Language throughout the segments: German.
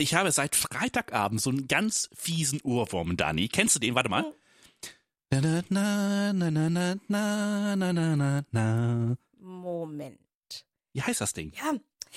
Ich habe seit Freitagabend so einen ganz fiesen Ohrwurm, Dani. Kennst du den? Warte mal. Moment. Wie heißt das Ding? Ja,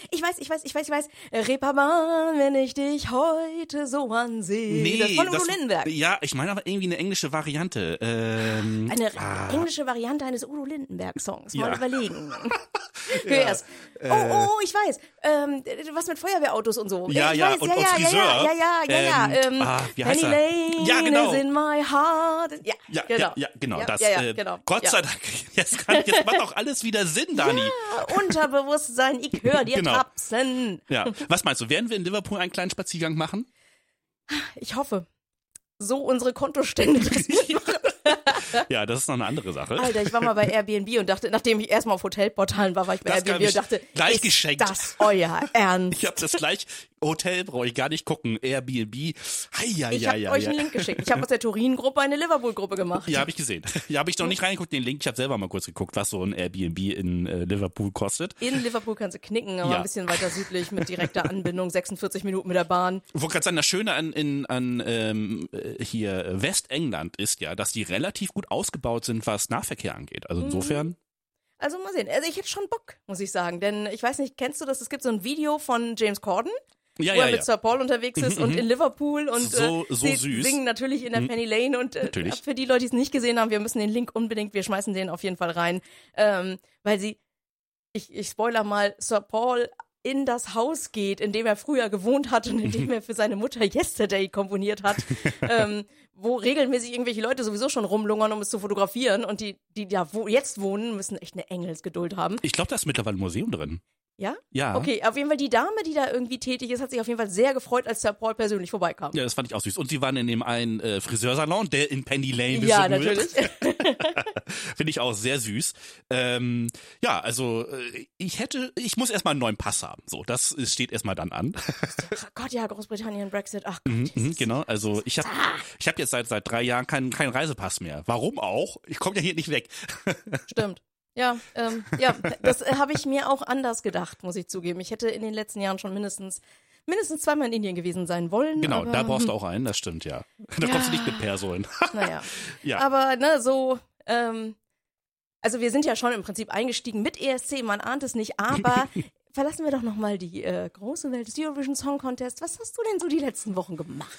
ich weiß, ich weiß, ich weiß, ich weiß. Reeperbahn, wenn ich dich heute so ansehe. Nee, das von Udo Lindenberg. Ja, ich meine aber irgendwie eine englische Variante. Ähm, eine ah. englische Variante eines Udo Lindenberg-Songs. Mal ja. überlegen. Hör ja. erst. Äh. Oh, oh, ich weiß. Ähm, was mit Feuerwehrautos und so. Ja, ich ja, weiß, und- ja, und ja, Friseur. ja, ja, ja, ja, ja. Ähm, Ähm, ah, wie heißt Penny? Lane Ja, genau. is in my heart. Ja, ja, genau. ja, ja, genau. Ja, das, ja, ja, äh, genau. Gott ja. sei Dank. Jetzt, kann, jetzt macht auch alles wieder Sinn, Dani. Ja, Unterbewusstsein, ich höre dir Genau. tapsen. Ja. Was meinst du? Werden wir in Liverpool einen kleinen Spaziergang machen? Ich hoffe. So unsere Kontostände. Das Ja, das ist noch eine andere Sache. Alter, ich war mal bei Airbnb und dachte, nachdem ich erstmal auf Hotelportalen war, war ich bei Das Airbnb ich und dachte, gleich ist geschenkt. das euer Ernst? Ich habe das gleich. Hotel brauche ich gar nicht gucken. Airbnb. Hei, ja, Ich ja, habe ja, euch ja. einen Link geschickt. Ich habe aus der Turin-Gruppe eine Liverpool-Gruppe gemacht. Ja, habe ich gesehen. Ja, habe ich noch nicht reingeguckt, den Link. Ich habe selber mal kurz geguckt, was so ein Airbnb in äh, Liverpool kostet. In Liverpool kannst du knicken, aber Ja. ein bisschen weiter südlich mit direkter Anbindung, 46 Minuten mit der Bahn. Wollte gerade sagen, das Schöne an, in, an ähm, äh, hier Westengland ist ja, dass die relativ gut ausgebaut sind, was Nahverkehr angeht. Also insofern. Also mal sehen. Also ich hätte schon Bock, muss ich sagen. Denn ich weiß nicht, kennst du das? Es gibt so ein Video von James Corden, Ja, wo ja, er mit ja. Sir Paul unterwegs ist und in Liverpool und So- äh, so sie süß. singen natürlich in der Penny Lane und äh, Natürlich. für die Leute, die es nicht gesehen haben, wir müssen den Link unbedingt, wir schmeißen den auf jeden Fall rein, ähm, weil sie, ich, ich spoiler mal, Sir Paul in das Haus geht, in dem er früher gewohnt hat und in dem er für seine Mutter Yesterday komponiert hat, ähm, wo regelmäßig irgendwelche Leute sowieso schon rumlungern, um es zu fotografieren und die, die da wo jetzt wohnen, müssen echt eine Engelsgeduld haben. Ich glaube, da ist mittlerweile ein Museum drin. Ja? Ja. Okay, auf jeden Fall die Dame, die da irgendwie tätig ist, hat sich auf jeden Fall sehr gefreut, als Sir Paul persönlich vorbeikam. Ja, das fand ich auch süß. Und sie waren in dem einen äh, Friseursalon, der in Penny Lane Ja, besungen natürlich. Finde ich auch sehr süß. Ähm, ja, also äh, ich hätte, ich muss erstmal einen neuen Pass haben. So, das ist- steht erstmal dann an. Ach Gott, ja, Großbritannien, Brexit. Ach Gott. Mhm, genau, also ich habe ich hab jetzt seit seit drei Jahren keinen keinen Reisepass mehr. Warum auch? Ich komme ja hier nicht weg. Stimmt. Ja, ähm, ja, das äh, habe ich mir auch anders gedacht, muss ich zugeben. Ich hätte in den letzten Jahren schon mindestens mindestens zweimal in Indien gewesen sein wollen. Genau, aber, da brauchst du auch einen, das stimmt ja. Da kommst du nicht mit Personen. Naja. Ja. Aber ne, so, ähm, also wir sind ja schon im Prinzip eingestiegen mit ESC, man ahnt es nicht, aber verlassen wir doch nochmal die äh, große Welt des Eurovision Song Contest. Was hast du denn so die letzten Wochen gemacht?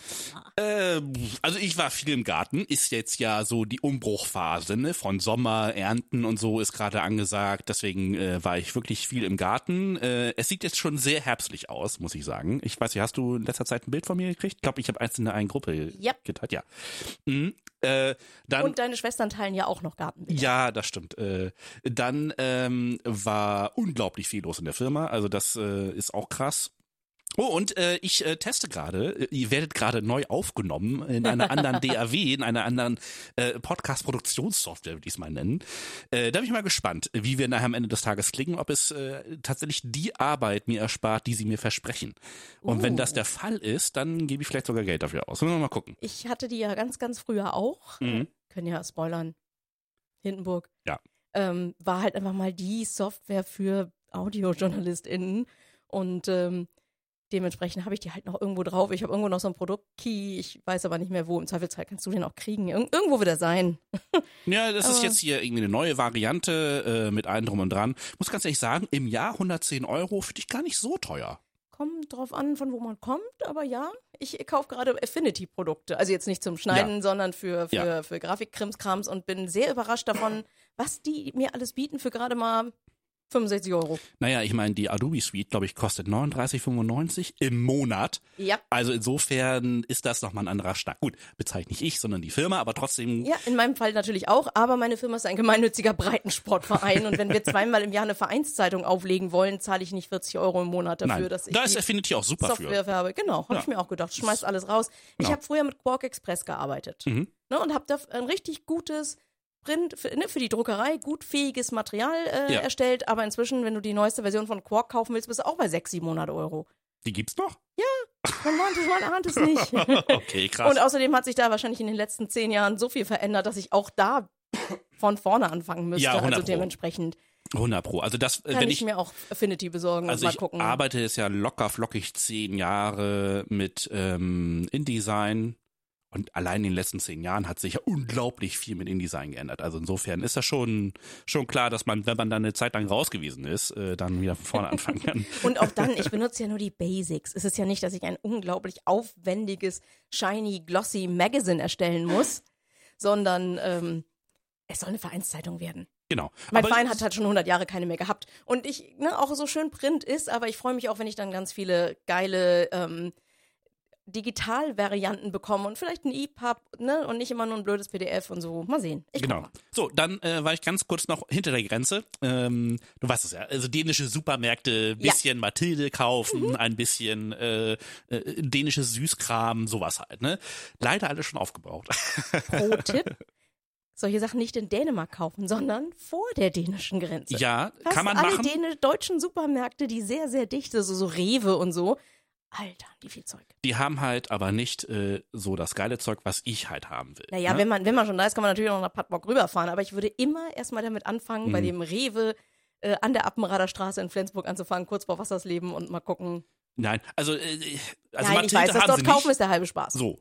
Ähm, also ich war viel im Garten, ist jetzt ja so die Umbruchphase, ne? Von Sommer, Ernten und so ist gerade angesagt. Deswegen äh, war ich wirklich viel im Garten. Äh, es sieht jetzt schon sehr herbstlich aus, muss ich sagen. Ich weiß nicht, hast du in letzter Zeit ein Bild von mir gekriegt? Ich glaube, ich habe eins in der einen Gruppe Yep. geteilt, ja. Mhm. Äh, dann Und deine Schwestern teilen ja auch noch Gartenbilder. ja, das stimmt. Äh, dann ähm, war unglaublich viel los in der Firma. Also das äh, ist auch krass. Oh, und äh, ich äh, teste gerade, äh, ihr werdet gerade neu aufgenommen in einer anderen DAW, in einer anderen äh, Podcast-Produktionssoftware, würde ich es mal nennen. Äh, da bin ich mal gespannt, wie wir nachher am Ende des Tages klingen, ob es äh, tatsächlich die Arbeit mir erspart, die sie mir versprechen. Und wenn Oh. das der Fall ist, dann gebe ich vielleicht sogar Geld dafür aus. Müssen wir mal gucken. Ich hatte die ja ganz, ganz früher auch. Mhm. Können ja spoilern. Hindenburg. Ja. Ähm, war halt einfach mal die Software für AudiojournalistInnen. Und ähm, dementsprechend habe ich die halt noch irgendwo drauf. Ich habe irgendwo noch so einen Produktkey. Ich weiß aber nicht mehr wo. Im Zweifelsfall kannst du den auch kriegen. Ir irgendwo wird er sein. Ja, das ist Aber- jetzt hier irgendwie eine neue Variante äh, mit allem drum und dran. Muss ganz ehrlich sagen, im Jahr 110 Euro finde ich gar nicht so teuer. Kommt drauf an, von wo man kommt, aber ja, ich kaufe gerade Affinity-Produkte. Also jetzt nicht zum Schneiden, sondern für, für, Ja. für Grafikkrimskrams und bin sehr überrascht davon, was die mir alles bieten für gerade mal 65 Euro. Naja, ich meine, die Adobe Suite, glaube ich, kostet 39,95 im Monat. Ja. Also insofern ist das nochmal ein anderer Schnack. Gut, bezeichne nicht ich, sondern die Firma, aber trotzdem. Ja, in meinem Fall natürlich auch, aber meine Firma ist ein gemeinnütziger Breitensportverein und wenn wir zweimal im Jahr eine Vereinszeitung auflegen wollen, zahle ich nicht 40 Euro im Monat dafür, nein, dass ich da ist die Affinity auch super Software für. habe. Genau, habe Ja. ich mir auch gedacht. Schmeiß alles raus. Ich Genau. habe früher mit Quark Express gearbeitet Mhm. ne, und habe da ein richtig gutes Print für, ne, für die Druckerei gut fähiges Material äh, Ja. erstellt. Aber inzwischen, wenn du die neueste Version von Quark kaufen willst, bist du auch bei 600, 700 Euro. Die gibt's noch? Man ahnt es, man ahnt es nicht. Okay, krass. Und außerdem hat sich da wahrscheinlich in den letzten zehn Jahren so viel verändert, dass ich auch da von vorne anfangen müsste. Ja, 100 also dementsprechend 100 Pro. Also das, Kann wenn ich, ich, mir auch Affinity besorgen also und mal ich gucken. arbeite jetzt ja locker flockig zehn Jahre mit ähm, InDesign und allein in den letzten zehn Jahren hat sich ja unglaublich viel mit InDesign geändert. Also insofern ist das schon schon klar, dass man, wenn man dann eine Zeit lang raus gewesen ist, äh, dann wieder von vorne anfangen kann. Und auch dann, ich benutze ja nur die Basics. Es ist ja nicht, dass ich ein unglaublich aufwendiges, shiny, glossy Magazine erstellen muss, sondern ähm, es soll eine Vereinszeitung werden. Genau. Mein Aber Verein hat halt schon 100 Jahre keine mehr gehabt. Und ich, ne, auch so schön Print ist, aber ich freue mich auch, wenn ich dann ganz viele geile ähm, Digitalvarianten bekomme und vielleicht ein EPUB, ne, und nicht immer nur ein blödes PDF und so. Mal sehen. Ich Genau. So, dann äh, war ich ganz kurz noch hinter der Grenze. Ähm, du weißt es ja, also dänische Supermärkte, bisschen Mathilde kaufen, Mhm. ein bisschen äh, äh, dänisches Süßkram, sowas halt. Ne? Leider alles schon aufgebraucht. Pro-Tipp. Solche Sachen nicht in Dänemark kaufen, sondern vor der dänischen Grenze. ja, Fast kann man alle machen. Däne deutschen Supermärkte, die sehr, sehr dicht sind, so, so Rewe und so. Alter, die viel Zeug. Die haben halt aber nicht äh, so das geile Zeug, was ich halt haben will. Naja, ne? wenn man, wenn man schon da ist, kann man natürlich auch nach Padborg rüberfahren. Aber ich würde immer erstmal damit anfangen, bei Mhm. dem Rewe äh, an der Appenrader Straße in Flensburg anzufangen, kurz vor Wassersleben und mal gucken. Nein, also, äh, also Nein, ich Mathilde weiß, das dort kaufen nicht. ist der halbe Spaß. So.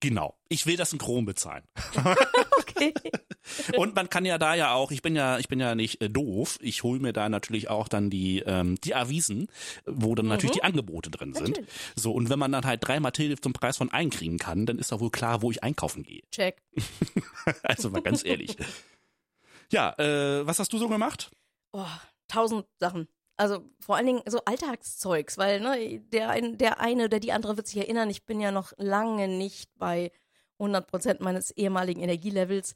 Genau. Ich will das in Kron bezahlen. Und man kann ja da ja auch, ich bin ja, ich bin ja nicht äh, doof, ich hole mir da natürlich auch dann die, ähm, die Avisen, wo dann natürlich die Angebote drin sind. Mhm. Natürlich. So, und wenn man dann halt drei Mathilde zum Preis von einen kriegen kann, dann ist doch wohl klar, wo ich einkaufen gehe. Check. Also mal ganz ehrlich. Ja, äh, was hast du so gemacht? Oh, tausend Sachen. Also vor allen Dingen so Alltagszeugs, weil ne, der, ein, der eine oder die andere wird sich erinnern, ich bin ja noch lange nicht bei 100 Prozent meines ehemaligen Energielevels.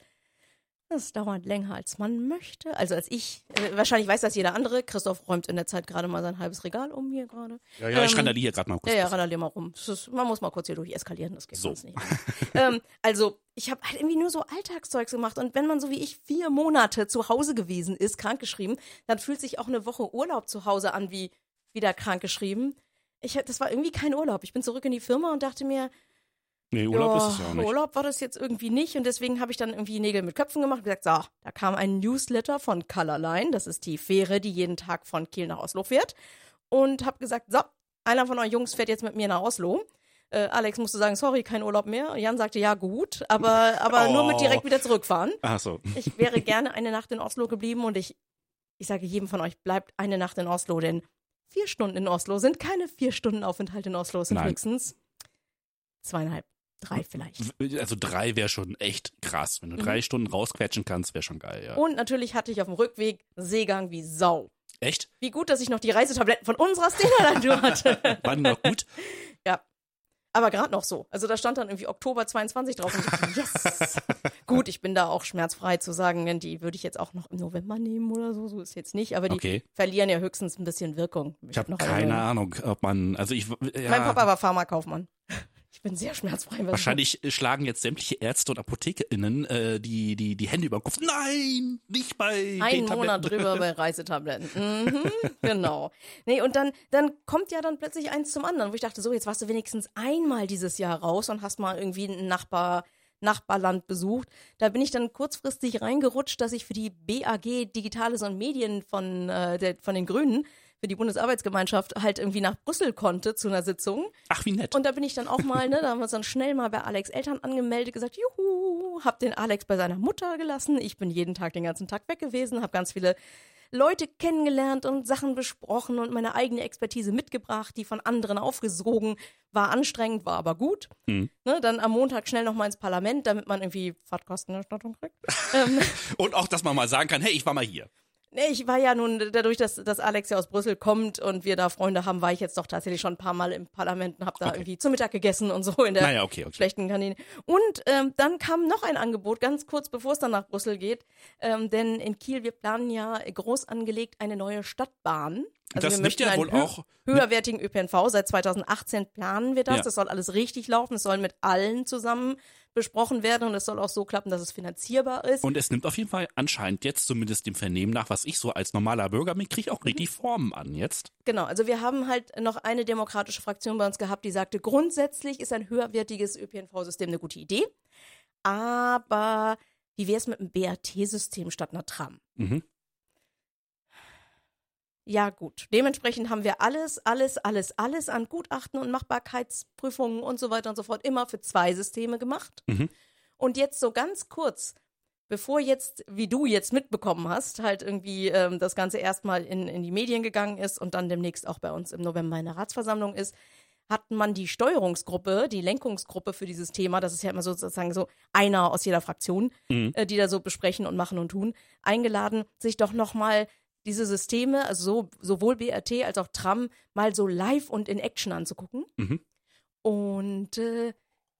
Das dauert länger, als man möchte. Also als ich, äh, wahrscheinlich weiß das jeder andere. Christoph räumt in der Zeit gerade mal sein halbes Regal um hier gerade. Ja, ja, ich Ähm, randaliere gerade mal kurz. Ja, ja, randalier mal rum. Ist, man muss mal kurz hier durch eskalieren, das geht So. sonst nicht. ähm, also, ich habe halt irgendwie nur so Alltagszeugs gemacht. Und wenn man so wie ich vier Monate zu Hause gewesen ist, krankgeschrieben, dann fühlt sich auch eine Woche Urlaub zu Hause an wie wieder krankgeschrieben. Ich, das war irgendwie kein Urlaub. Ich bin zurück in die Firma und dachte mir, nee, Urlaub ja, ist es ja auch nicht. Urlaub war das jetzt irgendwie nicht. Und deswegen habe ich dann irgendwie Nägel mit Köpfen gemacht und gesagt, so, da kam ein Newsletter von Colorline. Das ist die Fähre, die jeden Tag von Kiel nach Oslo fährt. Und habe gesagt, so, einer von euch Jungs fährt jetzt mit mir nach Oslo. Äh, Alex musste sagen, sorry, kein Urlaub mehr. Jan sagte, ja gut, aber, aber nur mit Oh. direkt wieder zurückfahren. Ach so. Ich wäre gerne eine Nacht in Oslo geblieben und ich, ich sage jedem von euch, bleibt eine Nacht in Oslo, denn vier Stunden in Oslo sind keine vier Stunden Aufenthalt in Oslo, es sind höchstens zweieinhalb, drei vielleicht. Also drei wäre schon echt krass. Wenn du Mhm. drei Stunden rausquetschen kannst, wäre schon geil, ja. Und natürlich hatte ich auf dem Rückweg Seegang wie Sau. Echt? Wie gut, dass ich noch die Reisetabletten von unserer Stena-Tour hatte. War noch gut? ja. Aber gerade noch so. Also da stand dann irgendwie Oktober 22 drauf und ich dachte, yes. Gut, ich bin da auch schmerzfrei zu sagen, denn die würde ich jetzt auch noch im November nehmen oder so. So ist jetzt nicht. Aber die Okay. verlieren ja höchstens ein bisschen Wirkung. Ich habe noch keine. Ahnung, ob man, also ich, ja, Mein Papa war Pharmakaufmann. Ich bin sehr schmerzfrei. wahrscheinlich schlagen jetzt sämtliche Ärzte und ApothekerInnen äh, die, die, die Hände über den Kopf. Nein, nicht bei Ein Monat drüber bei Reisetabletten. Mhm, genau. Nee, und dann, dann kommt ja dann plötzlich eins zum anderen, wo ich dachte, so, jetzt warst du wenigstens einmal dieses Jahr raus und hast mal irgendwie einen Nachbar, Nachbarland besucht. Da bin ich dann kurzfristig reingerutscht, dass ich für die BAG Digitales und Medien von, äh, der, von den Grünen, für die Bundesarbeitsgemeinschaft, halt irgendwie nach Brüssel konnte zu einer Sitzung. Ach, wie nett. Und da bin ich dann auch mal, ne, da haben wir uns dann schnell mal bei Alex Eltern angemeldet, gesagt, juhu, hab den Alex bei seiner Mutter gelassen. Ich bin jeden Tag den ganzen Tag weg gewesen, hab ganz viele Leute kennengelernt und Sachen besprochen und meine eigene Expertise mitgebracht, die von anderen aufgesogen. War anstrengend, war aber gut. Mhm. Ne, dann am Montag schnell noch mal ins Parlament, damit man irgendwie Fahrtkostenerstattung kriegt. ähm, Und auch, dass man mal sagen kann, hey, ich war mal hier. Nee, ich war ja nun, dadurch, dass, dass Alex ja aus Brüssel kommt und wir da Freunde haben, war ich jetzt doch tatsächlich schon ein paar Mal im Parlament und habe da Okay. irgendwie zu Mittag gegessen und so in der Naja, okay, okay. schlechten Kantine. Und ähm, dann kam noch ein Angebot, ganz kurz bevor es dann nach Brüssel geht. Ähm, denn in Kiel, wir planen ja groß angelegt eine neue Stadtbahn. Also das wir möchten ja einen wohl hö auch. höherwertigen ÖPNV. Seit 2018 planen wir das. Ja. Das soll alles richtig laufen. Es soll mit allen zusammen besprochen werden und es soll auch so klappen, dass es finanzierbar ist. Und es nimmt auf jeden Fall anscheinend jetzt, zumindest dem Vernehmen nach, was ich so als normaler Bürger mitkriege, auch richtig Formen an jetzt. Genau, also wir haben halt noch eine demokratische Fraktion bei uns gehabt, die sagte, grundsätzlich ist ein höherwertiges ÖPNV-System eine gute Idee, aber wie wäre es mit einem BRT-System statt einer Tram? Mhm. Ja, gut. Dementsprechend haben wir alles, alles, alles, alles an Gutachten und Machbarkeitsprüfungen und so weiter und so fort immer für zwei Systeme gemacht. Mhm. Und jetzt so ganz kurz, bevor jetzt, wie du jetzt mitbekommen hast, halt irgendwie ähm, das Ganze erstmal in, in die Medien gegangen ist und dann demnächst auch bei uns im November in der Ratsversammlung ist, hat man die Steuerungsgruppe, die Lenkungsgruppe für dieses Thema, das ist ja immer sozusagen so einer aus jeder Fraktion, Mhm. äh, die da so besprechen und machen und tun, eingeladen, sich doch nochmal diese Systeme, also so, sowohl BRT als auch Tram, mal so live und in Action anzugucken. Mhm. Und äh,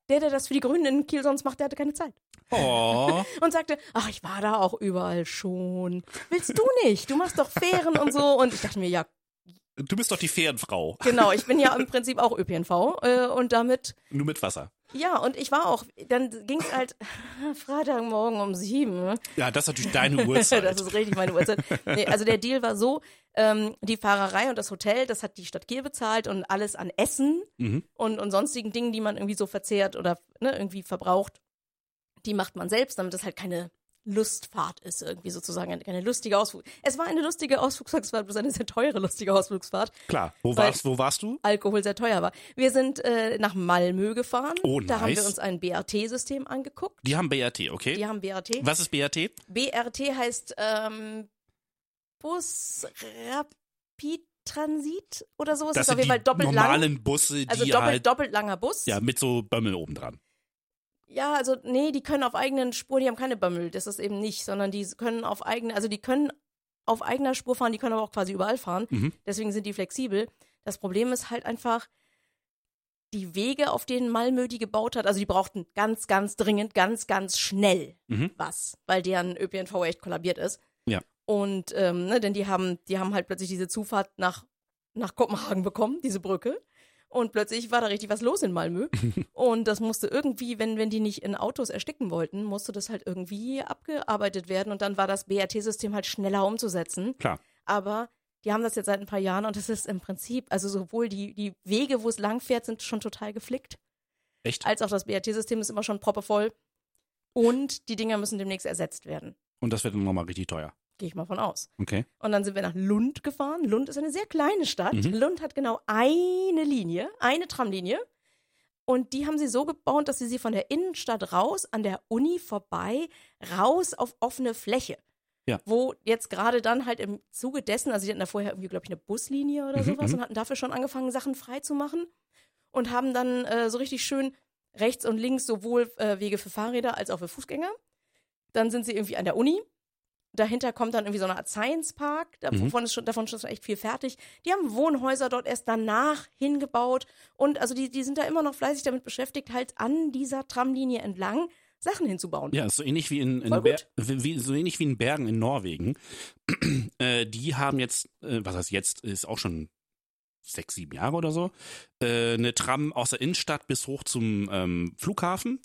der, der das für die Grünen in Kiel sonst macht, der hatte keine Zeit. Oh. Und sagte, ach, ich war da auch überall schon. Willst du nicht? Du machst doch Fähren und so. Und ich dachte mir, ja, Du bist doch die Fährenfrau. genau, ich bin ja im Prinzip auch ÖPNV. Äh, und damit Nur mit Wasser. Ja, und ich war auch, dann ging es halt Freitagmorgen um sieben. Ja, das ist natürlich deine Uhrzeit. das ist richtig meine Uhrzeit. Nee, also der Deal war so, ähm, die Fahrerei und das Hotel, das hat die Stadt Kiel bezahlt und alles an Essen Mhm. und, und sonstigen Dingen, die man irgendwie so verzehrt oder ne, irgendwie verbraucht, die macht man selbst, damit das halt keine Lustfahrt ist, irgendwie sozusagen, eine- keine lustige Ausflug. Es war eine lustige Ausflugsfahrt, bloß eine sehr teure lustige Ausflugsfahrt. Klar. Wo warst, wo warst du? Alkohol sehr teuer war. Wir sind äh, nach Malmö gefahren. Oh, Da haben wir nice. uns ein BRT-System angeguckt. Die haben BRT, okay? Die haben BRT. Was ist BRT? BRT heißt ähm, Bus Rapid Transit oder so. Es Das ist auf jeden Fall doppelt lang. normalen Busse, die Also doppelt, halt doppelt langer Bus. ja mit so Bömmel oben dran. Ja, also nee, die können auf eigenen Spuren, die haben keine Bömmel, das ist eben nicht, sondern die können auf eigene, also die können auf eigener Spur fahren, die können aber auch quasi überall fahren. Mhm. Deswegen sind die flexibel. Das Problem ist halt einfach die Wege, auf denen Malmö die gebaut hat. Also die brauchten ganz, ganz dringend, ganz, ganz schnell Mhm. was, weil deren ÖPNV echt kollabiert ist. Ja. Und ähm, ne, denn die haben, die haben halt plötzlich diese Zufahrt nach nach Kopenhagen bekommen, diese Brücke. Und plötzlich war da richtig was los in Malmö. und das musste irgendwie, wenn, wenn die nicht in Autos ersticken wollten, musste das halt irgendwie abgearbeitet werden. Und dann war das BRT-System halt schneller umzusetzen. Klar. Aber die haben das jetzt seit ein paar Jahren und das ist im Prinzip, also sowohl die, die Wege, wo es lang fährt, sind schon total geflickt, Echt? als auch das BRT-System ist immer schon proppevoll. Und die Dinger müssen demnächst ersetzt werden. Und das wird dann nochmal richtig teuer. Gehe ich mal von aus. Okay. Und dann sind wir nach Lund gefahren. Lund ist eine sehr kleine Stadt. Mhm. Lund hat genau eine Linie, eine Tramlinie. Und die haben sie so gebaut, dass sie sie von der Innenstadt raus, an der Uni vorbei, raus auf offene Fläche. Ja. Wo jetzt gerade dann halt im Zuge dessen, also sie hatten da vorher irgendwie, glaube ich, eine Buslinie oder Mhm, sowas mhm. und hatten dafür schon angefangen, Sachen frei zu machen. Und haben dann äh, so richtig schön rechts und links sowohl äh, Wege für Fahrräder als auch für Fußgänger. Dann sind sie irgendwie an der Uni. Dahinter kommt dann irgendwie so eine Art Science Park. Davon, ist schon, davon ist schon echt viel fertig. Die haben Wohnhäuser dort erst danach hingebaut. Und also die, die sind da immer noch fleißig damit beschäftigt, halt an dieser Tramlinie entlang Sachen hinzubauen. Ja, so ähnlich wie in, in wie, so ähnlich wie in Bergen in Norwegen. äh, die haben jetzt, äh, was heißt jetzt, ist auch schon sechs, sieben Jahre oder so, äh, eine Tram aus der Innenstadt bis hoch zum ähm, Flughafen.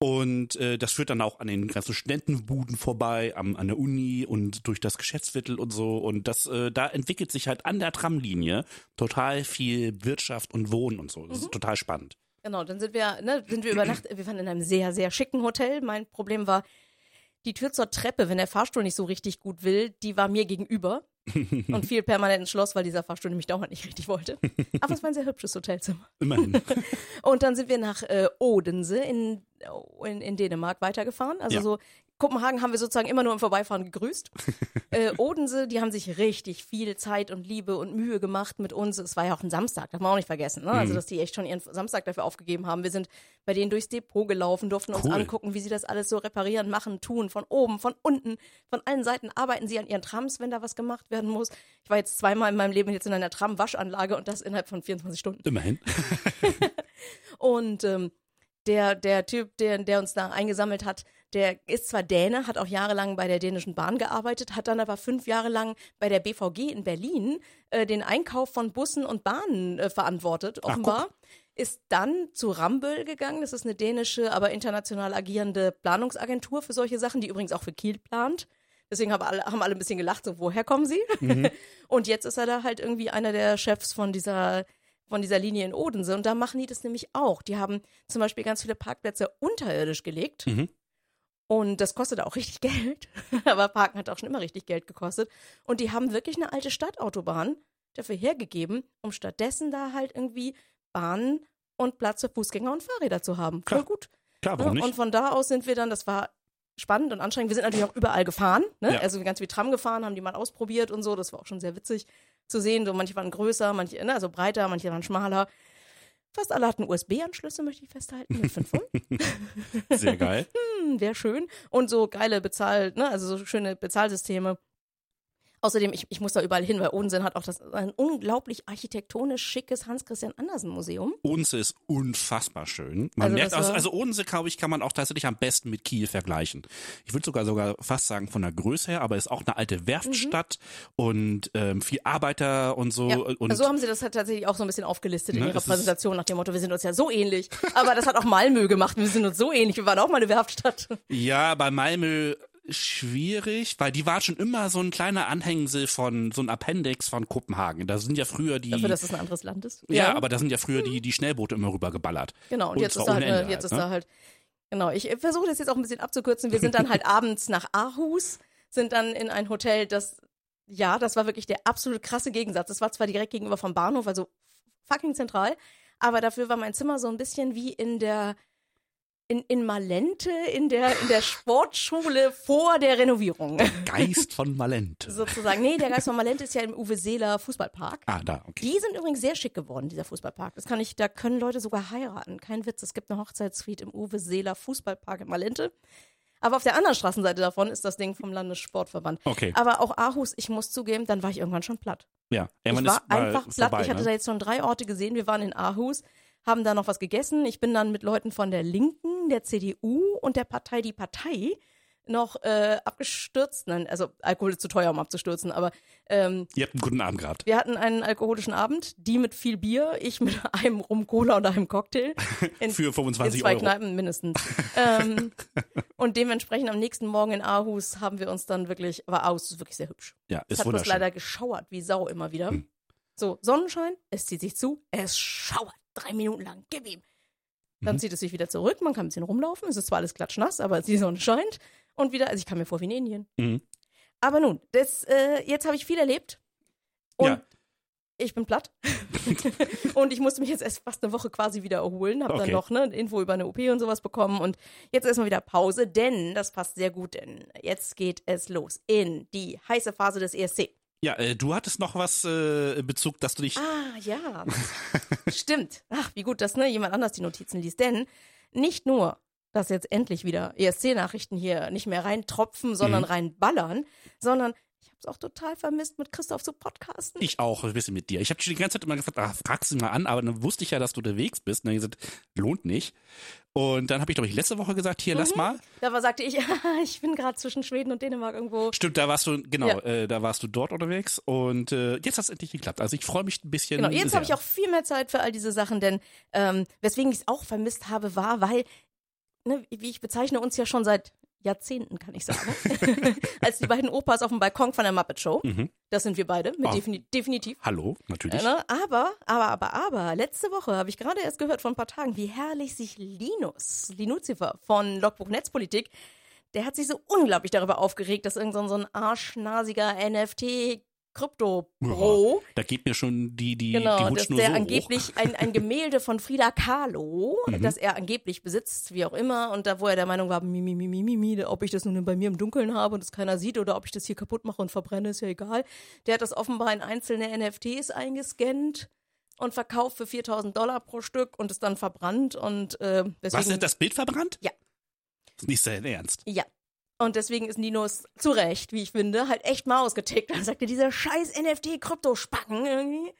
Und äh, das führt dann auch an den ganzen Studentenbuden vorbei, am, an der Uni und durch das Geschäftsviertel und so. Und das, äh, da entwickelt sich halt an der Tramlinie total viel Wirtschaft und Wohnen und so. Das ist total spannend. Genau, dann sind wir, ne, sind wir über Nacht, wir waren in einem sehr, sehr schicken Hotel. Mein Problem war, die Tür zur Treppe, wenn der Fahrstuhl nicht so richtig gut will, die war mir gegenüber und fiel permanent ins Schloss, weil dieser Fahrstuhl nämlich dauernd nicht richtig wollte. Aber es war ein sehr hübsches Hotelzimmer. Immerhin. Und dann sind wir nach äh, Odense in, in, in Dänemark weitergefahren. Also Ja. so, Kopenhagen haben wir sozusagen immer nur im Vorbeifahren gegrüßt. äh, Odense, die haben sich richtig viel Zeit und Liebe und Mühe gemacht mit uns. Es war ja auch ein Samstag, darf man auch nicht vergessen. Ne? Mhm. Also, dass die echt schon ihren Samstag dafür aufgegeben haben. Wir sind bei denen durchs Depot gelaufen, durften uns Cool. angucken, wie sie das alles so reparieren, machen, tun. Von oben, von unten, von allen Seiten arbeiten sie an ihren Trams, wenn da was gemacht werden muss. Ich war jetzt zweimal in meinem Leben jetzt in einer Tram-Waschanlage und das innerhalb von 24 Stunden. Immerhin. Und ähm, der, der Typ, der, der uns da eingesammelt hat, der ist zwar Däne, hat auch jahrelang bei der dänischen Bahn gearbeitet, hat dann aber fünf Jahre lang bei der BVG in Berlin äh, den Einkauf von Bussen und Bahnen äh, verantwortet, offenbar. ist dann zu Ramböll gegangen. Das ist eine dänische, aber international agierende Planungsagentur für solche Sachen, die übrigens auch für Kiel plant. Deswegen haben alle, haben alle ein bisschen gelacht, so woher kommen sie? und jetzt ist er da halt irgendwie einer der Chefs von dieser von dieser Linie in Odense. Und da machen die das nämlich auch. Die haben zum Beispiel ganz viele Parkplätze unterirdisch gelegt. Mhm. Und das kostete auch richtig Geld. Aber Parken hat auch schon immer richtig Geld gekostet. Und die haben wirklich eine alte Stadtautobahn dafür hergegeben, um stattdessen da halt irgendwie Bahnen und Platz für Fußgänger und Fahrräder zu haben. Voll Klar. gut. Klar, warum Ne? Und nicht? von da aus sind wir dann, das war spannend und anstrengend. Wir sind natürlich auch überall gefahren, ne? Ja. Also ganz wie Tram gefahren, haben die mal ausprobiert und so. Das war auch schon sehr witzig zu sehen. So manche waren größer, manche, ne, also breiter, manche waren schmaler. Fast alle hatten USB-Anschlüsse, möchte ich festhalten, mit 5 Volt. Sehr geil. Hm, Wäre schön. Und so geile Bezahl, ne, also so schöne Bezahlsysteme. Außerdem, ich, ich muss da überall hin, weil Odense hat auch das ein unglaublich architektonisch schickes Hans-Christian Andersen-Museum. Odense ist unfassbar schön. Man Also merkt, also, also Odense, glaube ich, kann man auch tatsächlich am besten mit Kiel vergleichen. Ich würde sogar sogar fast sagen von der Größe her, aber ist auch eine alte Werftstadt und ähm, viel Arbeiter und so. Mhm. Ja, und also haben sie das halt tatsächlich auch so ein bisschen aufgelistet in Ne, ihrer es ist- Präsentation nach dem Motto, wir sind uns ja so ähnlich. Aber das hat auch Malmö gemacht, wir sind uns so ähnlich, wir waren auch mal eine Werftstadt. ja, bei Malmö schwierig, weil die war schon immer so ein kleiner Anhängsel von so ein Appendix von Kopenhagen. Da sind ja früher die Dafür, dass es ein anderes Land ist. ja, aber da sind ja früher die die Schnellboote immer rübergeballert. Genau, und, Und jetzt ist da halt, Ende jetzt halt, ist ne? da halt, genau, ich versuche das jetzt auch ein bisschen abzukürzen. Wir sind dann halt abends nach Aarhus, sind dann in ein Hotel, das, ja, das war wirklich der absolut krasse Gegensatz. Das war zwar direkt gegenüber vom Bahnhof, also fucking zentral, aber dafür war mein Zimmer so ein bisschen wie in der, in, in Malente, in der, in der Sportschule vor der Renovierung. Geist von Malente. Sozusagen. Nee, der Geist von Malente ist ja im Uwe Seeler Fußballpark. Ah, da, okay. Die sind übrigens sehr schick geworden, dieser Fußballpark. Das kann ich, da können Leute sogar heiraten. Kein Witz. Es gibt eine Hochzeitssuite im Uwe Seeler Fußballpark in Malente. Aber auf der anderen Straßenseite davon ist das Ding vom Landessportverband. Okay. Aber auch Aarhus, ich muss zugeben, dann war ich irgendwann schon platt. Ja, Ich war ist einfach platt. vorbei, ich hatte ne? da jetzt schon drei Orte gesehen. Wir waren in Aarhus, haben da noch was gegessen. Ich bin dann mit Leuten von der Linken, der CDU und der Partei Die Partei noch äh, abgestürzt. Nein, also Alkohol ist zu teuer, um abzustürzen, aber ähm, Ihr habt einen guten Abend gehabt. wir hatten einen alkoholischen Abend, die mit viel Bier, ich mit einem Rum Cola und einem Cocktail. In, Für in 25 zwei Euro. Kneipen mindestens. ähm, und dementsprechend am nächsten Morgen in Aarhus haben wir uns dann wirklich, aber Aarhus ist wirklich sehr hübsch. Ja, Es ist hat bloß wunderschön. leider geschauert, wie Sau immer wieder. Hm. So, Sonnenschein, es zieht sich zu, es schauert drei Minuten lang, gib ihm. Dann Mhm. zieht es sich wieder zurück, man kann ein bisschen rumlaufen, es ist zwar alles klatschnass, aber die Sonne scheint. Und wieder, also ich kam mir vor wie in Indien. Mhm. Aber nun, das, äh, jetzt habe ich viel erlebt. Und Ja. ich bin platt. und ich musste mich jetzt erst fast eine Woche quasi wieder erholen. Habe Okay. dann noch ne, Info über eine OP und sowas bekommen. Und jetzt erstmal wieder Pause, denn das passt sehr gut, denn jetzt geht es los in die heiße Phase des ESC. Ja, äh, du hattest noch was äh, Bezug, dass du dich. Ah, ja. Stimmt. Ach, wie gut, dass ne, jemand anders die Notizen liest. Denn nicht nur, dass jetzt endlich wieder ESC-Nachrichten hier nicht mehr reintropfen, sondern Mhm. reinballern, sondern ich habe es auch total vermisst, mit Christoph zu podcasten. Ich auch ein bisschen mit dir. Ich habe dich die ganze Zeit immer gefragt, ach, frag sie mal an, aber dann wusste ich ja, dass du unterwegs bist. Und dann gesagt, lohnt nicht. Und dann habe ich, glaube ich, letzte Woche gesagt, hier, lass Mhm. mal. Da war, sagte ich, ich bin gerade zwischen Schweden und Dänemark irgendwo. Stimmt, da warst du, genau, Ja. äh, da warst du dort unterwegs. Und äh, jetzt hat es endlich geklappt. Also ich freue mich ein bisschen. Genau, jetzt habe ich auch viel mehr Zeit für all diese Sachen, denn ähm, weswegen ich es auch vermisst habe, war, weil, ne, wie ich bezeichne uns ja schon seit Jahrzehnten, kann ich sagen, als die beiden Opas auf dem Balkon von der Muppet Show. Mhm. Das sind wir beide, mit Oh. defini definitiv. Hallo, natürlich. Ne? Aber, aber, aber, aber, letzte Woche habe ich gerade erst gehört vor ein paar Tagen, wie herrlich sich Linus, Linuzifer von Logbuch Netzpolitik, der hat sich so unglaublich darüber aufgeregt, dass irgend so ein- so ein arschnasiger NFT Krypto-Pro, Da geht mir schon die, die, die genau, dass Hutschnur der so angeblich ein, ein Gemälde von Frida Kahlo, Mhm. das er angeblich besitzt, wie auch immer, und da wo er der Meinung war, mi, mi, mi, mi, mi, ob ich das nun bei mir im Dunkeln habe und es keiner sieht oder ob ich das hier kaputt mache und verbrenne, ist ja egal. Der hat das offenbar in einzelne NFTs eingescannt und verkauft für 4000 Dollar pro Stück und ist dann verbrannt und äh, Was, deswegen, hat das Bild verbrannt? Ja. Das ist nicht sehr ernst. ja. Und deswegen ist Linus zu Recht, wie ich finde, halt echt mal ausgetickt. Dann sagte dieser scheiß NFT-Kryptospacken irgendwie.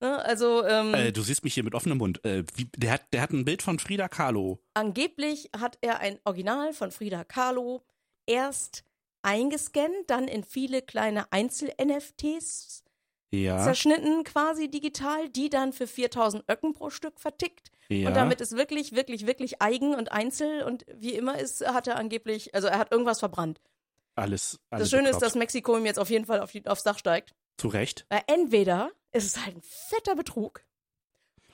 Ne? Also, ähm, Äh, du siehst mich hier mit offenem Mund. Äh, wie, der, hat, der hat ein Bild von Frida Kahlo. Angeblich hat er ein Original von Frida Kahlo erst eingescannt, dann in viele kleine Einzel-NFTs Ja. zerschnitten quasi digital, die dann für 4000 Öcken pro Stück vertickt. ja. Und damit ist wirklich, wirklich, wirklich eigen und einzel und wie immer ist, hat er angeblich, also er hat irgendwas verbrannt. alles, alles das Schöne ist, bekloppt. dass Mexiko ihm jetzt auf jeden Fall auf die, aufs Dach steigt. Zu Recht. Weil entweder ist es halt ein fetter Betrug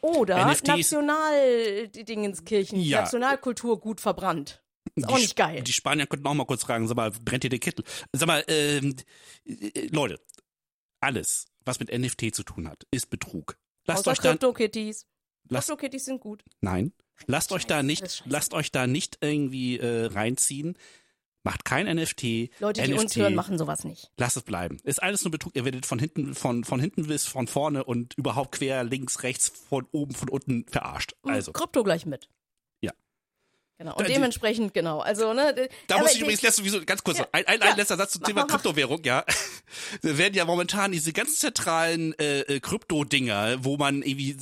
oder NFTs Nationaldingenskirchen, Ja. Nationalkultur gut verbrannt. Ist auch die, nicht geil. Die Spanier könnten auch mal kurz fragen, sag mal, brennt dir der Kittel? Sag mal, ähm, äh, Leute, alles, was mit NFT zu tun hat, ist Betrug. Lasst Außer euch da, Crypto-Kitties. lasst, Crypto-Kitties sind gut. nein, lasst euch da nicht, lasst euch da nicht irgendwie äh, reinziehen. Macht kein NFT. Leute, die NFT, uns hören, machen sowas nicht. Lasst es bleiben. Ist alles nur Betrug. Ihr werdet von hinten, von, von hinten bis von vorne und überhaupt quer, links, rechts, von oben, von unten verarscht. Also. Krypto gleich mit. Genau. Da- Und die- dementsprechend, genau. Also, ne. Da muss ich die- übrigens letzte, wieso, ganz kurz, Ja, ein, ein, ja. ein letzter Satz zum Mach, Thema mach. Kryptowährung, ja. Da werden ja momentan diese ganz zentralen äh, äh, Krypto-Dinger, wo man irgendwie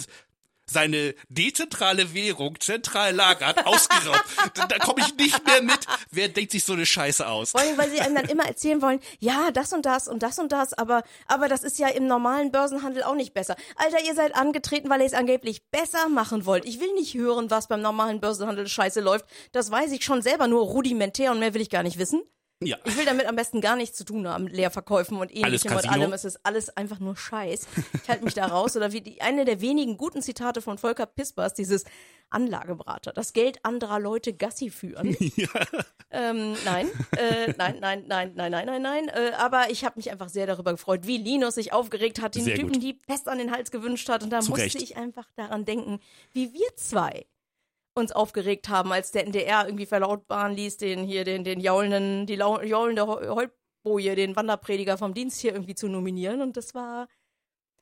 seine dezentrale Währung zentral lagert, ausgeraubt. da da komme ich nicht mehr mit. Wer denkt sich so eine Scheiße aus? Vor weil sie einem dann immer erzählen wollen, ja, das und das und das und das, aber, aber das ist ja im normalen Börsenhandel auch nicht besser. Alter, ihr seid angetreten, weil ihr es angeblich besser machen wollt. Ich will nicht hören, was beim normalen Börsenhandel scheiße läuft. Das weiß ich schon selber nur rudimentär und mehr will ich gar nicht wissen. Ja. Ich will damit am besten gar nichts zu tun haben, Leerverkäufen und ähnlichem und allem. Es ist alles einfach nur Scheiß. Ich halte mich da raus. Oder wie die, eine der wenigen guten Zitate von Volker Pispers, dieses Anlageberater, das Geld anderer Leute Gassi führen. Ähm, nein, äh, nein, nein, nein, nein, nein, nein, nein. Äh, aber ich habe mich einfach sehr darüber gefreut, wie Linus sich aufgeregt hat, den Sehr Typen gut. die Pest an den Hals gewünscht hat. Und da Zu musste Recht. ich einfach daran denken, wie wir zwei uns aufgeregt haben, als der NDR irgendwie verlautbaren ließ, den hier, den, den jaulenden, die jaulende Heulboje, den Wanderprediger vom Dienst hier irgendwie zu nominieren. Und das war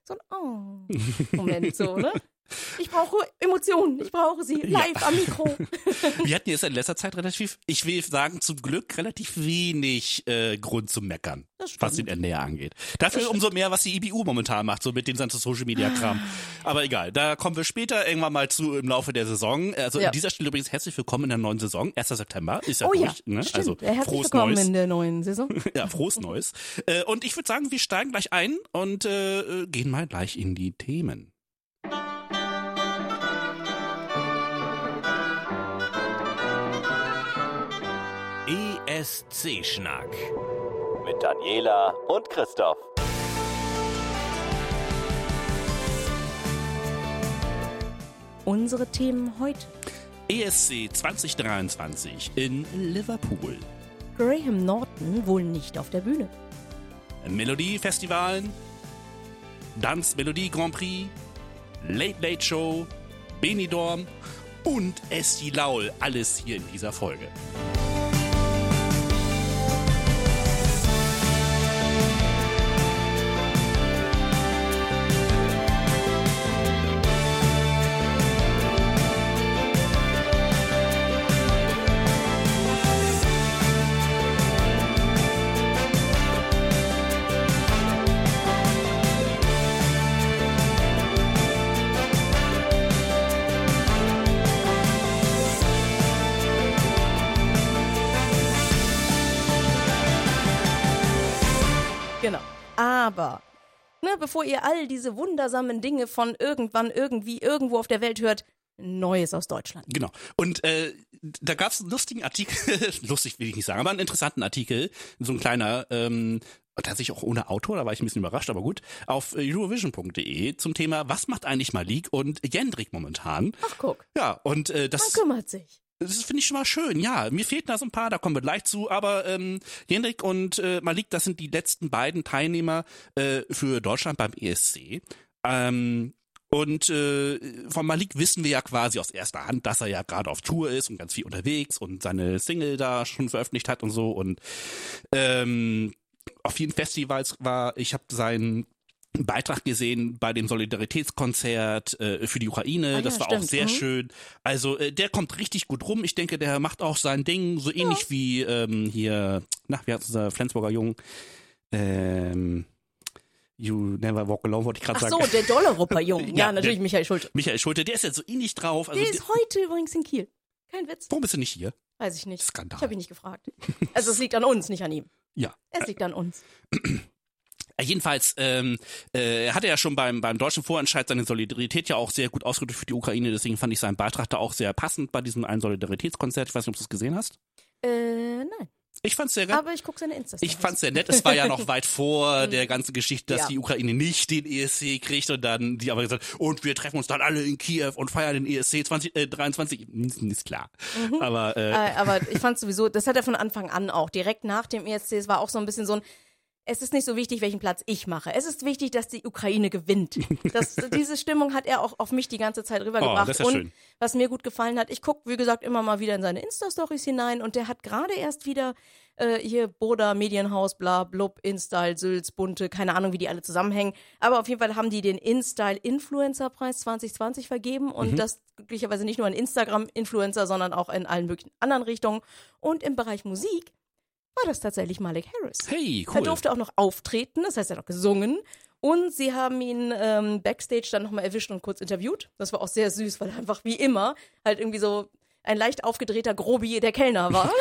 so ein Oh, Moment, so, ne? Ich brauche Emotionen, ich brauche sie live am Mikro. Wir hatten jetzt in letzter Zeit relativ, ich will sagen, zum Glück relativ wenig äh, Grund zum Meckern, was den. NDR angeht. Dafür umso mehr, was die IBU momentan macht, so mit dem ganzen Social Media Kram. Ah. Aber egal, da kommen wir später irgendwann mal zu im Laufe der Saison. Also Ja. an dieser Stelle übrigens herzlich willkommen in der neuen Saison. 1. September ist ja Oh ja, durch. ne? stimmt. Also Herzlich frohes willkommen Neues. in der neuen Saison. Ja, frohes Neues. Äh, und ich würde sagen, wir steigen gleich ein und äh, gehen mal gleich in die Themen. ESC-Schnack. Mit Daniela und Christoph. Unsere Themen heute. ESC 2023 in Liverpool. Graham Norton wohl nicht auf der Bühne. Melodiefestivalen, Dance Melodie Grand Prix, Late Late Show, Benidorm und Esti Laul. Alles hier in dieser Folge. Bevor ihr all diese wundersamen Dinge von irgendwann, irgendwie, irgendwo auf der Welt hört, Neues aus Deutschland. Genau. Und äh, da gab es einen lustigen Artikel, lustig will ich nicht sagen, aber einen interessanten Artikel, so ein kleiner, ähm, tatsächlich auch ohne Autor, da war ich ein bisschen überrascht, aber gut, auf Eurovision.de zum Thema, was macht eigentlich Malik und Jendrik momentan? Ach, guck, Ja, und äh, man das kümmert sich. Das finde ich schon mal schön, ja. Mir fehlten da so ein paar, da kommen wir gleich zu. Aber ähm, Jendrik und äh, Malik, das sind die letzten beiden Teilnehmer äh, für Deutschland beim ESC. Ähm, und äh, von Malik wissen wir ja quasi aus erster Hand, dass er ja gerade auf Tour ist und ganz viel unterwegs und seine Single da schon veröffentlicht hat und so. Und ähm, auf vielen Festivals war, ich habe seinen Beitrag gesehen bei dem Solidaritätskonzert äh, für die Ukraine. Ah ja, das war stimmt. auch sehr Mhm. schön. Also äh, der kommt richtig gut rum. Ich denke, der macht auch sein Ding so ähnlich wie ähm, hier, na, wie heißt unser Flensburger Jung? Ähm, you never walk alone, wollte ich gerade Ach sagen. so, der Dollarupper-Jung. Ja, Ja, natürlich der- Michael Schulte. Michael Schulte, der ist ja so ähnlich drauf. Also, Der der, ist heute übrigens in Kiel. Kein Witz. warum bist du nicht hier? Weiß ich nicht. Skandal. Ich habe ihn nicht gefragt. Also es liegt an uns, nicht an ihm. Ja. Es liegt an uns. Äh, Jedenfalls ähm, äh, hat er ja schon beim, beim deutschen Vorentscheid seine Solidarität ja auch sehr gut ausgedrückt für die Ukraine. Deswegen fand ich seinen Beitrag da auch sehr passend bei diesem einen Solidaritätskonzert. Ich weiß nicht, ob du es gesehen hast. Äh, nein. Ich fand's sehr geil. Aber ich gucke seine insta Ich fand's sehr nett. Es war ja noch weit vor der ganzen Geschichte, dass Ja. die Ukraine nicht den ESC kriegt und dann die aber gesagt, und wir treffen uns dann alle in Kiew und feiern den ESC 20, äh, 23. Ist, klar. Aber äh, Äh, aber ich fand sowieso, das hat er von Anfang an auch. Direkt nach dem ESC, es war auch so ein bisschen so ein, es ist nicht so wichtig, welchen Platz ich mache. Es ist wichtig, dass die Ukraine gewinnt. Das, diese Stimmung hat er auch auf mich die ganze Zeit rübergebracht. Oh, das ist und schön. was mir gut gefallen hat, ich gucke, wie gesagt, immer mal wieder in seine Insta-Stories hinein und der hat gerade erst wieder äh, hier Boda, Medienhaus, bla, blub, InStyle, Sülz, Bunte, keine Ahnung, wie die alle zusammenhängen. Aber auf jeden Fall haben die den InStyle Influencer-Preis 2020 vergeben und das glücklicherweise nicht nur an Instagram-Influencer, sondern auch in allen möglichen anderen Richtungen. Und im Bereich Musik war das tatsächlich Malik Harris. hey, Er cool. durfte auch noch auftreten, das heißt, er hat auch gesungen. Und sie haben ihn ähm, backstage dann nochmal erwischt und kurz interviewt. Das war auch sehr süß, weil er einfach wie immer halt irgendwie so ein leicht aufgedrehter Grobi der Kellner war.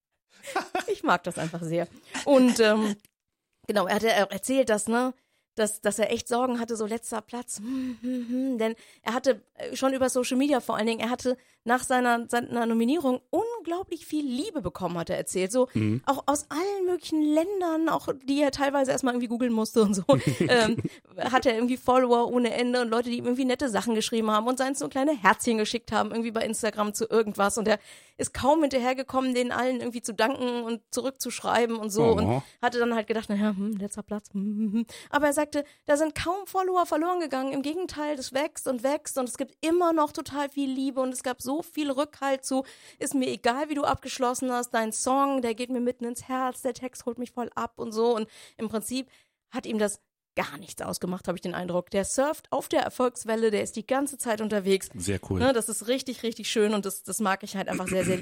ich mag das einfach sehr. Und ähm, genau, er hat ja auch erzählt, dass, ne, dass, dass er echt Sorgen hatte, so letzter Platz. Hm, hm, hm. Denn er hatte äh, schon über Social Media vor allen Dingen, er hatte nach seiner, seiner Nominierung unglaublich viel Liebe bekommen, hat er erzählt. So auch aus allen möglichen Ländern, auch die er teilweise erstmal irgendwie googeln musste und so, ähm, hat er irgendwie Follower ohne Ende und Leute, die ihm irgendwie nette Sachen geschrieben haben und seien so kleine Herzchen geschickt haben, irgendwie bei Instagram zu irgendwas. Und er ist kaum hinterhergekommen, denen allen irgendwie zu danken und zurückzuschreiben und so. Oh. Und hatte dann halt gedacht, naja, hm, letzter Platz. Hm, hm, hm. Aber er sagte, da sind kaum Follower verloren gegangen. Im Gegenteil, das wächst und wächst und es gibt immer noch total viel Liebe und es gab so viel Rückhalt zu, ist mir egal, wie du abgeschlossen hast, dein Song, der geht mir mitten ins Herz, der Text holt mich voll ab und so. Und im Prinzip hat ihm das gar nichts ausgemacht, habe ich den Eindruck. Der surft auf der Erfolgswelle, der ist die ganze Zeit unterwegs. Sehr cool. Ne, das ist richtig, richtig schön und das, das mag ich halt einfach sehr, sehr.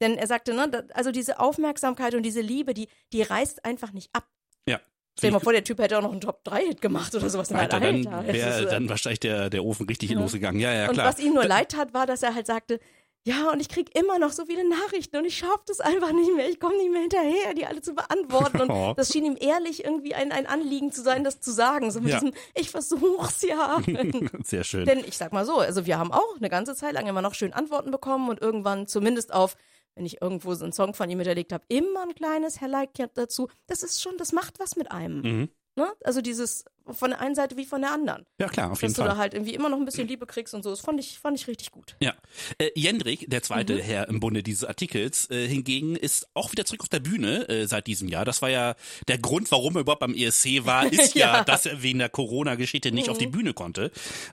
Denn er sagte, ne, also diese Aufmerksamkeit und diese Liebe, die, die reißt einfach nicht ab. Ja. Stell dir mal vor, der Typ hätte auch noch einen Top-3-Hit gemacht oder sowas. Alter, dann Alter, das wäre äh, dann wahrscheinlich der, der Ofen richtig losgegangen. Ja, ja, und klar. was ihm nur leid tat, war, dass er halt sagte, ja, und ich krieg immer noch so viele Nachrichten und ich schaff das einfach nicht mehr. Ich komme nicht mehr hinterher, die alle zu beantworten. Und Oh. das schien ihm ehrlich irgendwie ein, ein Anliegen zu sein, das zu sagen. So mit Ja. diesem, ich versuch's ja. Sehr schön. Denn ich sag mal so, also wir haben auch eine ganze Zeit lang immer noch schön Antworten bekommen und irgendwann zumindest auf, wenn ich irgendwo so einen Song von ihm miterlegt habe, immer ein kleines Herr-Like dazu. Das ist schon, das macht was mit einem. Mhm. Ne? Also dieses von der einen Seite wie von der anderen. Ja, klar, auf Dass jeden du Fall. da halt irgendwie immer noch ein bisschen Liebe kriegst und so. Das fand ich, fand ich richtig gut. Ja. Äh, Jendrik, der zweite Mhm. Herr im Bunde dieses Artikels, äh, hingegen ist auch wieder zurück auf der Bühne äh, seit diesem Jahr. Das war ja der Grund, warum er überhaupt beim ESC war, ist ja, Ja. dass er wegen der Corona-Geschichte nicht auf die Bühne konnte.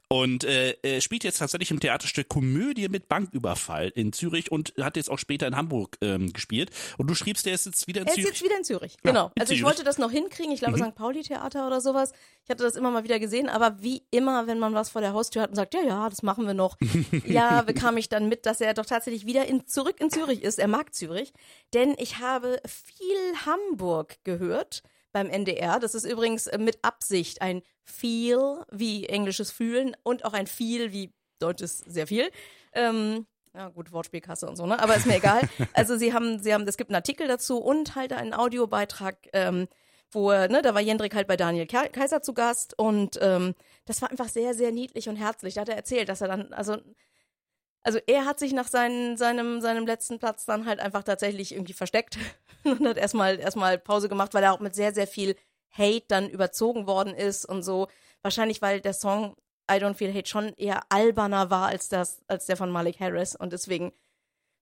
Und äh, er spielt jetzt tatsächlich im Theaterstück Komödie mit Banküberfall in Zürich und hat jetzt auch später in Hamburg ähm, gespielt. Und du schriebst, der ist jetzt wieder in Er ist Zürich. jetzt wieder in Zürich. Ja, Genau. in Also ich Zürich. wollte das noch hinkriegen. Ich glaube, St. Pauli Theater oder sowas. Ich hatte das immer mal wieder gesehen. Aber wie immer, wenn man was vor der Haustür hat und sagt, ja, ja, das machen wir noch. ja, bekam ich dann mit, dass er doch tatsächlich wieder in, zurück in Zürich ist. Er mag Zürich. Denn ich habe viel Hamburg gehört beim NDR. Das ist übrigens äh, mit Absicht ein Feel wie englisches Fühlen und auch ein Feel wie deutsches sehr viel. Ähm, ja, gut, Wortspielkasse und so, ne? Aber ist mir egal. Also sie haben, sie haben, es gibt einen Artikel dazu und halt einen Audiobeitrag, ähm, wo, er, ne, da war Jendrik halt bei Daniel Kaiser zu Gast und ähm, das war einfach sehr, sehr niedlich und herzlich. Da hat er erzählt, dass er dann, also, also er hat sich nach seinen, seinem, seinem letzten Platz dann halt einfach tatsächlich irgendwie versteckt und hat erstmal, erstmal Pause gemacht, weil er auch mit sehr, sehr viel Hate dann überzogen worden ist und so. Wahrscheinlich, weil der Song I Don't Feel Hate schon eher alberner war als das, als der von Malik Harris und deswegen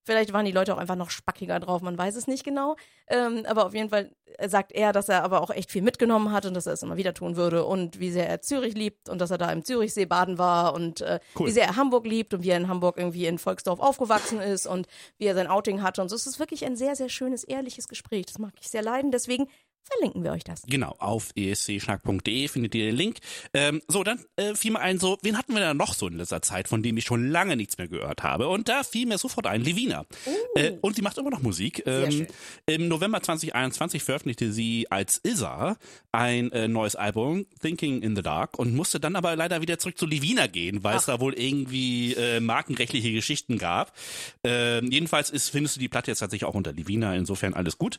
Vielleicht waren die Leute auch einfach noch spackiger drauf, man weiß es nicht genau. Ähm, aber auf jeden Fall sagt er, dass er aber auch echt viel mitgenommen hat und dass er es immer wieder tun würde und wie sehr er Zürich liebt und dass er da im Zürichsee baden war und äh, Cool. wie sehr er Hamburg liebt und wie er in Hamburg irgendwie in Volksdorf aufgewachsen ist und wie er sein Outing hatte und so. Es ist wirklich ein sehr, sehr schönes, ehrliches Gespräch. Das mag ich sehr leiden, deswegen verlinken wir euch das. Genau, auf escschnack.de findet ihr den Link. Ähm, so, dann äh, fiel mir ein, so, wen hatten wir da noch so in letzter Zeit, von dem ich schon lange nichts mehr gehört habe? Und da fiel mir sofort ein, Levina. Äh, und sie macht immer noch Musik. Ähm. Im November 2021 veröffentlichte sie als Isa ein äh, neues Album, Thinking in the Dark, und musste dann aber leider wieder zurück zu Levina gehen, weil es da wohl irgendwie äh, markenrechtliche Geschichten gab. Ähm, jedenfalls ist, findest du die Platte jetzt tatsächlich auch unter Levina, insofern alles gut.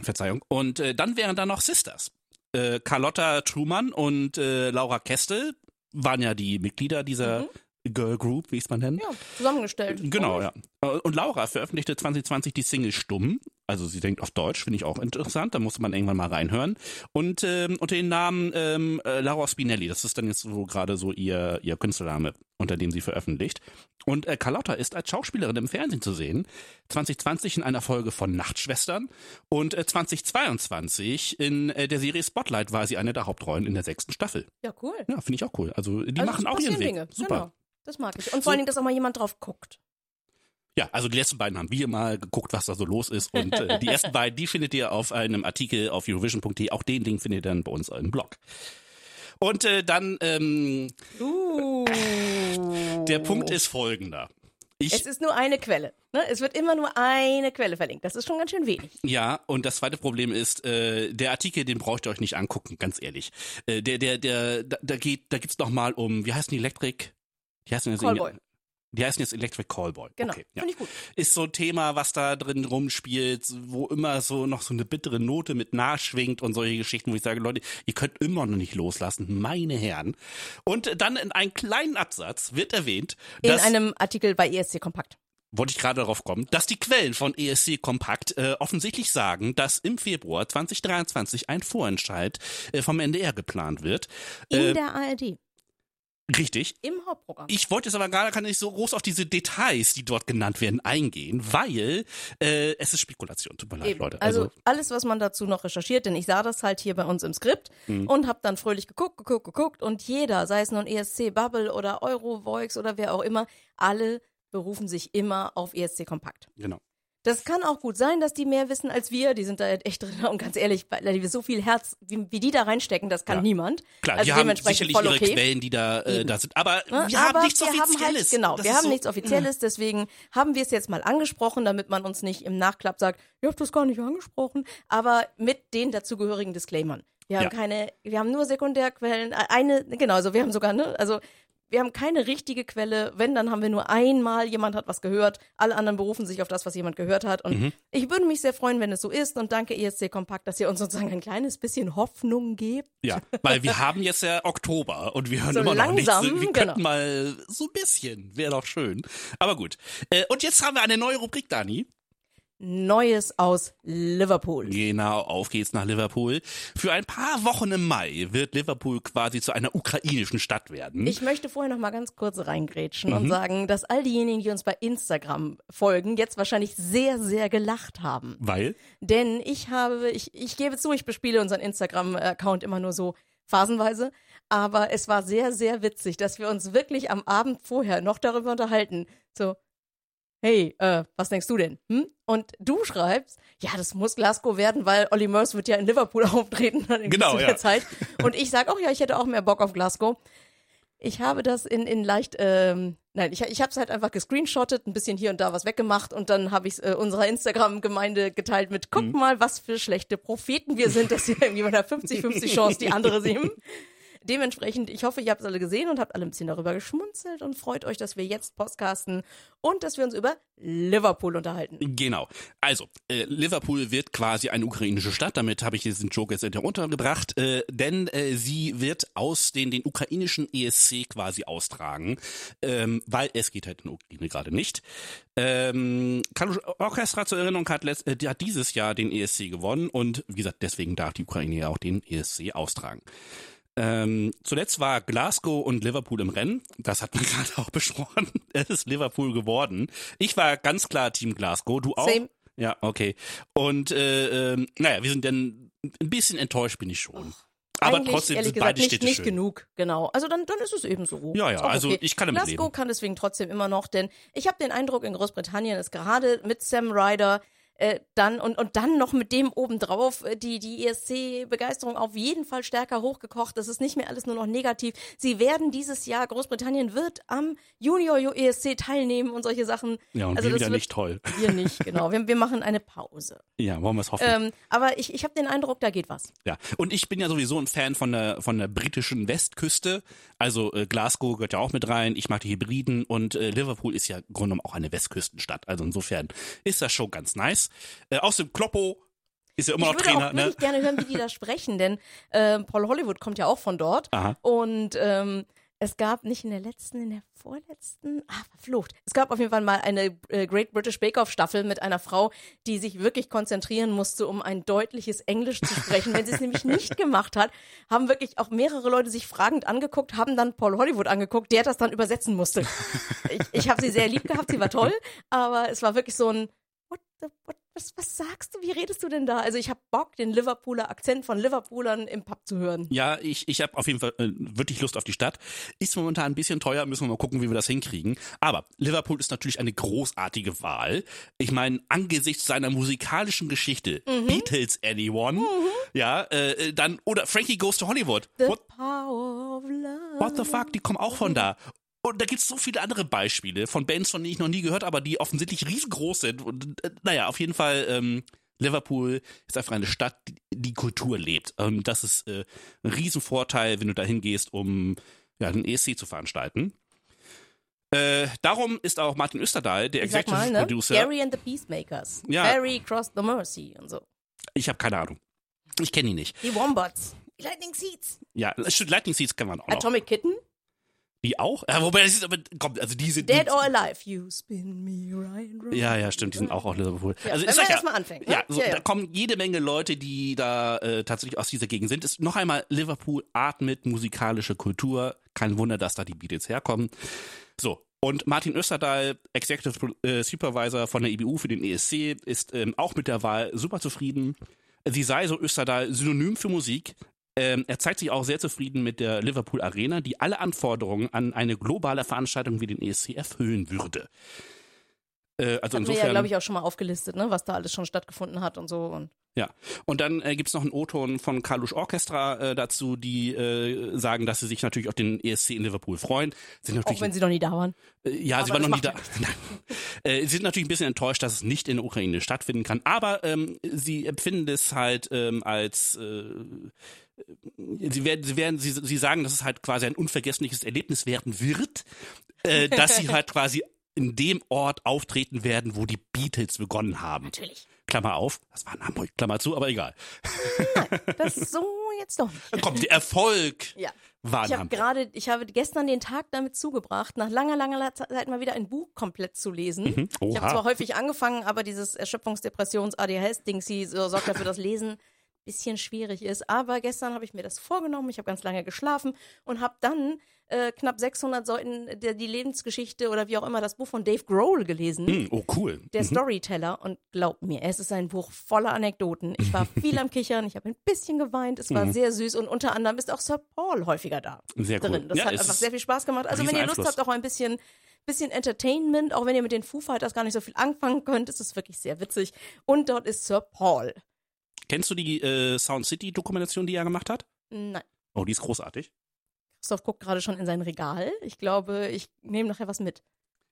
Verzeihung. Und äh, dann wären da noch Sisters. Äh, Carlotta Truman und äh, Laura Kestel waren ja die Mitglieder dieser Girl Group, wie ich es mal nennen. Ja, zusammengestellt. Genau, ja. Und Laura veröffentlichte 2020 die Single Stumm. Also sie denkt auf Deutsch, finde ich auch interessant. Da muss man irgendwann mal reinhören. Und ähm, unter dem Namen ähm, äh, Laura Spinelli. Das ist dann jetzt so gerade so ihr, ihr Künstlername, unter dem sie veröffentlicht. Und äh, Carlotta ist als Schauspielerin im Fernsehen zu sehen. 2020 in einer Folge von Nachtschwestern. Und äh, 2022 in äh, der Serie Spotlight war sie eine der Hauptrollen in der sechsten Staffel. Ja, cool. Ja, finde ich auch cool. Also die Also machen auch ihren Weg. Dinge. Super. Genau. Das mag ich. Und vor So- allen Dingen, dass auch mal jemand drauf guckt. Ja, also die letzten beiden haben wir mal geguckt, was da so los ist. Und äh, die ersten beiden, die findet ihr auf einem Artikel auf Eurovision.de. Auch den Link findet ihr dann bei uns im Blog. Und äh, dann, ähm, Uh. der Punkt ist folgender. Ich, Es ist nur eine Quelle. Ne? Es wird immer nur eine Quelle verlinkt. Das ist schon ganz schön wenig. ja, und das zweite Problem ist, äh, der Artikel, den braucht ihr euch nicht angucken, ganz ehrlich. Äh, der, der, der, da, da geht, da geht's noch mal um, wie heißt die Electric? Die jetzt Callboy. Die heißen jetzt Electric Callboy. Genau. Okay, ja. Finde ich gut. ist so ein Thema, was da drin rumspielt, wo immer so noch so eine bittere Note mit nachschwingt und solche Geschichten, wo ich sage, Leute, ihr könnt immer noch nicht loslassen, meine Herren. Und dann in einem kleinen Absatz wird erwähnt, In einem Artikel bei ESC Kompakt. wollte ich gerade darauf kommen, dass die Quellen von ESC Kompakt äh, offensichtlich sagen, dass im Februar 2023 ein Vorentscheid äh, vom NDR geplant wird. In Äh, der ARD. Richtig. Im Hauptprogramm. Ich wollte jetzt aber gar gar nicht so groß auf diese Details, die dort genannt werden, eingehen, weil äh, es ist Spekulation. Tut mir leid, Eben. Leute. Also, alles, was man dazu noch recherchiert, denn ich sah das halt hier bei uns im Skript und habe dann fröhlich geguckt, geguckt, geguckt und jeder, sei es nun ESC Bubble oder Eurovoix oder wer auch immer, alle berufen sich immer auf ESC Kompakt. genau. Das kann auch gut sein, dass die mehr wissen als wir. Die sind da echt drin. Und ganz ehrlich, weil die so viel Herz, wie, wie die da reinstecken, das kann Ja. niemand. Klar, also die haben sicherlich voll ihre okay. Quellen, die da, äh, da sind. Aber Ne? wir haben Aber nichts wir haben Offizielles. Halt, genau, Das wir haben so, nichts Offizielles, deswegen haben wir es jetzt mal angesprochen, damit man uns nicht im Nachklapp sagt, ihr habt das gar nicht angesprochen, aber mit den dazugehörigen Disclaimern. Wir haben Ja. keine, wir haben nur Sekundärquellen, eine, genau, also wir haben sogar, ne, also wir haben keine richtige Quelle. Wenn, dann haben wir nur einmal, jemand hat was gehört. Alle anderen berufen sich auf das, was jemand gehört hat. Und Mhm. ich würde mich sehr freuen, wenn es so ist. Und danke ESC Kompakt, dass ihr uns sozusagen ein kleines bisschen Hoffnung gebt. Ja, weil wir haben jetzt ja Oktober und wir hören So immer noch nichts. langsam, Wir genau. könnten mal so ein bisschen, wäre doch schön. Aber gut. Äh, und jetzt haben wir eine neue Rubrik, Dani. Neues aus Liverpool. Genau, auf geht's nach Liverpool. Für ein paar Wochen im Mai wird Liverpool quasi zu einer ukrainischen Stadt werden. Ich möchte vorher noch mal ganz kurz reingrätschen Mhm. und sagen, dass all diejenigen, die uns bei Instagram folgen, jetzt wahrscheinlich sehr, sehr gelacht haben. weil? Denn ich habe, ich, ich gebe zu, ich bespiele unseren Instagram-Account immer nur so phasenweise. Aber es war sehr, sehr witzig, dass wir uns wirklich am Abend vorher noch darüber unterhalten. So, hey, äh, was denkst du denn? Hm? Und du schreibst, ja, das muss Glasgow werden, weil Olli Murs wird ja in Liverpool auftreten in Genau, der ja. Zeit. Und ich sage auch, ja, ich hätte auch mehr Bock auf Glasgow. Ich habe das in, in leicht, ähm, nein, ich, ich habe es halt einfach gescreenshottet, ein bisschen hier und da was weggemacht und dann habe ich es äh, unserer Instagram-Gemeinde geteilt mit, guck mal, was für schlechte Propheten wir sind, dass wir irgendwie bei einer 50-50 Chance die andere sehen. Dementsprechend, ich hoffe, ihr habt es alle gesehen und habt alle ein bisschen darüber geschmunzelt und freut euch, dass wir jetzt podcasten und dass wir uns über Liverpool unterhalten. Genau. Also, äh, Liverpool wird quasi eine ukrainische Stadt. Damit habe ich diesen Joke jetzt heruntergebracht. Äh, denn äh, sie wird aus den, den ukrainischen ESC quasi austragen. Ähm, weil es geht halt in der Ukraine gerade nicht. Ähm, Kalush Orchestra zur Erinnerung hat, äh, die hat dieses Jahr den ESC gewonnen. Und wie gesagt, deswegen darf die Ukraine ja auch den ESC austragen. Ähm, zuletzt war Glasgow und Liverpool im Rennen. Das hat man gerade auch besprochen. Es ist Liverpool geworden. Ich war ganz klar Team Glasgow. Du auch? Same. Ja, okay. Und äh, ähm, naja, wir sind dann ein bisschen enttäuscht bin ich schon. Aber Eigentlich, trotzdem ehrlich sind gesagt, beide nicht, Städte nicht schön. genug, genau. Also dann, dann ist es eben so. Ja, ja, also ich kann damit Glasgow leben. kann deswegen trotzdem immer noch, denn ich habe den Eindruck, in Großbritannien ist gerade mit Sam Ryder äh, dann und, und dann noch mit dem obendrauf äh, die, die ESC-Begeisterung auf jeden Fall stärker hochgekocht. Das ist nicht mehr alles nur noch negativ. Sie werden dieses Jahr, Großbritannien wird am Junior ESC teilnehmen und solche Sachen. Ja, und also wir das wieder nicht toll. Wir nicht, genau. Wir, wir machen eine Pause. Ja, wollen wir es hoffen. Ähm, aber ich, ich habe den Eindruck, da geht was. Ja, und ich bin ja sowieso ein Fan von der von der britischen Westküste. Also äh, Glasgow gehört ja auch mit rein. Ich mag die Hybriden und äh, Liverpool ist ja im Grunde genommen auch eine Westküstenstadt. Also insofern ist das schon ganz nice. Äh, außerdem Kloppo ist ja immer Ich noch würde Trainer. auch Ne? wirklich gerne hören, wie die da sprechen, denn äh, Paul Hollywood kommt ja auch von dort. Aha. Und ähm, Es gab nicht in der letzten, in der vorletzten, ah, verflucht. Es gab auf jeden Fall mal eine äh, Great British Bake Off Staffel mit einer Frau, die sich wirklich konzentrieren musste, um ein deutliches Englisch zu sprechen. Wenn sie es nämlich nicht gemacht hat, haben wirklich auch mehrere Leute sich fragend angeguckt, haben dann Paul Hollywood angeguckt, der das dann übersetzen musste. Ich, ich habe sie sehr lieb gehabt, sie war toll, aber es war wirklich so ein What the, what, was, was sagst du? Wie redest du denn da? Also ich habe Bock, den Liverpooler Akzent von Liverpoolern im Pub zu hören. Ja, ich, ich habe auf jeden Fall äh, wirklich Lust auf die Stadt. Ist momentan ein bisschen teuer, müssen wir mal gucken, wie wir das hinkriegen. Aber Liverpool ist natürlich eine großartige Wahl. Ich meine, angesichts seiner musikalischen Geschichte, Beatles Anyone, ja, äh, dann, oder Frankie Goes to Hollywood. The What, power of love. what the fuck, die kommen auch von da. Und da gibt's so viele andere Beispiele von Bands, von denen ich noch nie gehört, aber die offensichtlich riesengroß sind. Und äh, naja, auf jeden Fall, ähm, Liverpool ist einfach eine Stadt, die, die Kultur lebt. Und das ist äh, ein Riesenvorteil, wenn du da hingehst, um ja, den ESC zu veranstalten. Äh, darum ist auch Martin Österdahl, der Ich Executive mal, ne? Producer. Gary and the Peacemakers. Ja. Barry Cross the Mercy und so. Ich habe keine Ahnung. Ich kenne ihn nicht. Die Wombats. Die Lightning Seeds. Ja, Lightning Seeds kann man auch noch. Atomic Kitten. Die auch? Ja, wobei, das ist aber, komm, also die sind. Dead die, or Alive. You spin me right round. Ja, ja, stimmt, die sind auch aus Liverpool. Ja, also wenn ich man ja, erst mal anfängt, ne? Ja, so, Ja, ja. da kommen jede Menge Leute, die da äh, tatsächlich aus dieser Gegend sind. Ist noch einmal Liverpool atmet musikalische Kultur. Kein Wunder, dass da die Beatles herkommen. So. Und Martin Österdahl, Executive äh, Supervisor von der IBU für den ESC, ist ähm, auch mit der Wahl super zufrieden. Sie sei, so Österdahl, synonym für Musik. Ähm, er zeigt sich auch sehr zufrieden mit der Liverpool Arena, die alle Anforderungen an eine globale Veranstaltung wie den ESC erfüllen würde. Äh, also Hatten wir insofern. ja, glaube ich, auch schon mal aufgelistet, ne? was da alles schon stattgefunden hat und so. Und Ja, und dann äh, gibt's noch einen O-Ton von Kalush Orchestra äh, dazu, die äh, sagen, dass sie sich natürlich auf den ESC in Liverpool freuen. Sind natürlich, auch wenn sie noch nie da waren. äh, ja, sie aber waren noch nie da. äh, sie sind natürlich ein bisschen enttäuscht, dass es nicht in der Ukraine stattfinden kann, aber ähm, sie empfinden es halt ähm, als äh, Sie werden, sie werden, sie, sie sagen, dass es halt quasi ein unvergessliches Erlebnis werden wird, äh, dass sie halt quasi in dem Ort auftreten werden, wo die Beatles begonnen haben. Natürlich. Klammer auf, das war in Hamburg, Klammer zu, aber egal. Das ist so jetzt doch nicht. Kommt, der Erfolg Ja. war in Ich habe Hamburg. gerade, ich habe gestern den Tag damit zugebracht, nach langer, langer Zeit mal wieder ein Buch komplett zu lesen. Mhm. Ich habe zwar häufig angefangen, aber dieses Erschöpfungsdepressions-ADHS-Ding so sorgt dafür, dass Lesen bisschen schwierig ist. Aber gestern habe ich mir das vorgenommen. Ich habe ganz lange geschlafen und habe dann äh, knapp 600 Seiten der, die Lebensgeschichte oder wie auch immer das Buch von Dave Grohl gelesen. Hm, oh, cool. Der Storyteller und glaubt mir, es ist ein Buch voller Anekdoten. Ich war viel am Kichern, ich habe ein bisschen geweint, es Mhm. war sehr süß und unter anderem ist auch Sir Paul häufiger da Sehr cool. drin. Das Ja, hat einfach sehr viel Spaß gemacht. Also wenn ihr Lust Rieseneinfluss. habt, auch ein bisschen bisschen Entertainment, auch wenn ihr mit den Foo Fighters gar nicht so viel anfangen könnt, ist es wirklich sehr witzig. Und dort ist Sir Paul. Kennst du die äh, Sound City Dokumentation, die er gemacht hat? Nein. Oh, die ist großartig. Christoph guckt gerade schon in sein Regal. Ich glaube, ich nehme nachher was mit.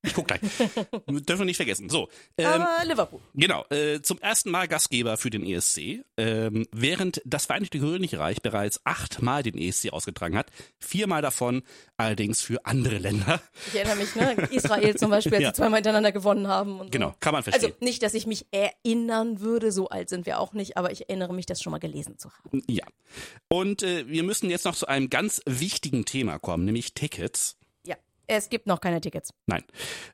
Ich guck gleich. Dürfen wir nicht vergessen. So, ähm, Aber Liverpool. genau. Äh, zum ersten Mal Gastgeber für den ESC, ähm, während das Vereinigte Königreich bereits achtmal den ESC ausgetragen hat. Viermal davon allerdings für andere Länder. Ich erinnere mich, ne? Israel zum Beispiel, als Ja. sie zweimal hintereinander gewonnen haben. Und so. Genau, kann man verstehen. Also nicht, dass ich mich erinnern würde, so alt sind wir auch nicht, aber ich erinnere mich, das schon mal gelesen zu haben. Ja. Und äh, wir müssen jetzt noch zu einem ganz wichtigen Thema kommen, nämlich Tickets. Es gibt noch keine Tickets. Nein.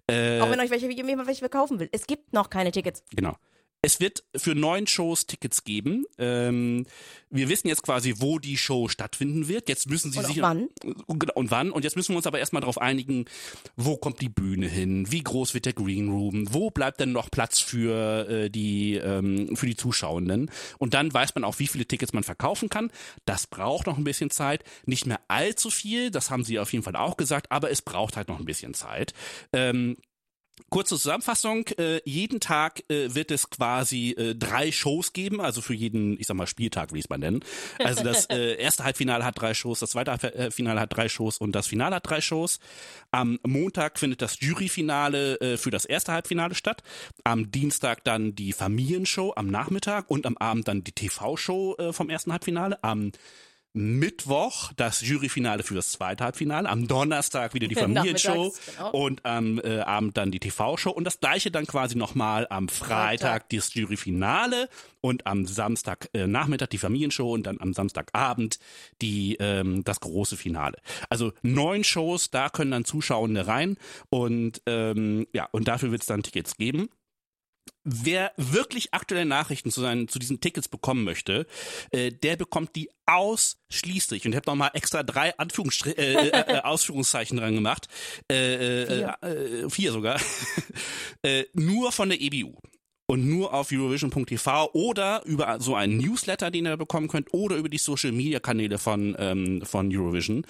Äh, Auch wenn euch welche, jemand welche verkaufen will. Es gibt noch keine Tickets. Genau. Es wird für neun Shows Tickets geben. Ähm, wir wissen jetzt quasi, wo die Show stattfinden wird. Jetzt müssen sie Und sich wann? und, und wann. Und jetzt müssen wir uns aber erstmal darauf einigen, wo kommt die Bühne hin, wie groß wird der Green Room, wo bleibt denn noch Platz für äh, die ähm, für die Zuschauenden. Und dann weiß man auch, wie viele Tickets man verkaufen kann. Das braucht noch ein bisschen Zeit. Nicht mehr allzu viel, das haben sie auf jeden Fall auch gesagt, aber es braucht halt noch ein bisschen Zeit. Ähm, Kurze Zusammenfassung, äh, jeden Tag äh, wird es quasi äh, drei Shows geben, also für jeden, ich sag mal, Spieltag, will ich es mal nennen. Also das äh, erste Halbfinale hat drei Shows, das zweite Halbfinale hat drei Shows und das Finale hat drei Shows. Am Montag findet das Juryfinale äh, für das erste Halbfinale statt. Am Dienstag dann die Familienshow am Nachmittag und am Abend dann die TV-Show äh, vom ersten Halbfinale. Am Mittwoch das Juryfinale für das zweite Halbfinale, am Donnerstag wieder die Familienshow genau. und am äh, Abend dann die TV-Show und das gleiche dann quasi nochmal am Freitag, Freitag. das Juryfinale und am Samstag äh, Nachmittag die Familienshow und dann am Samstagabend die ähm, das große Finale. Also neun Shows, da können dann Zuschauende rein und ähm, ja und dafür wird es dann Tickets geben. Wer wirklich aktuelle Nachrichten zu, seinen, zu diesen Tickets bekommen möchte, äh, der bekommt die ausschließlich, und ich habe nochmal extra drei Anführungsstri äh, äh, äh, Ausführungszeichen dran gemacht, äh, äh, Vier. äh, vier sogar, äh, nur von der EBU und nur auf Eurovision.tv oder über so einen Newsletter, den ihr bekommen könnt, oder über die Social Media Kanäle von, ähm, von Eurovision.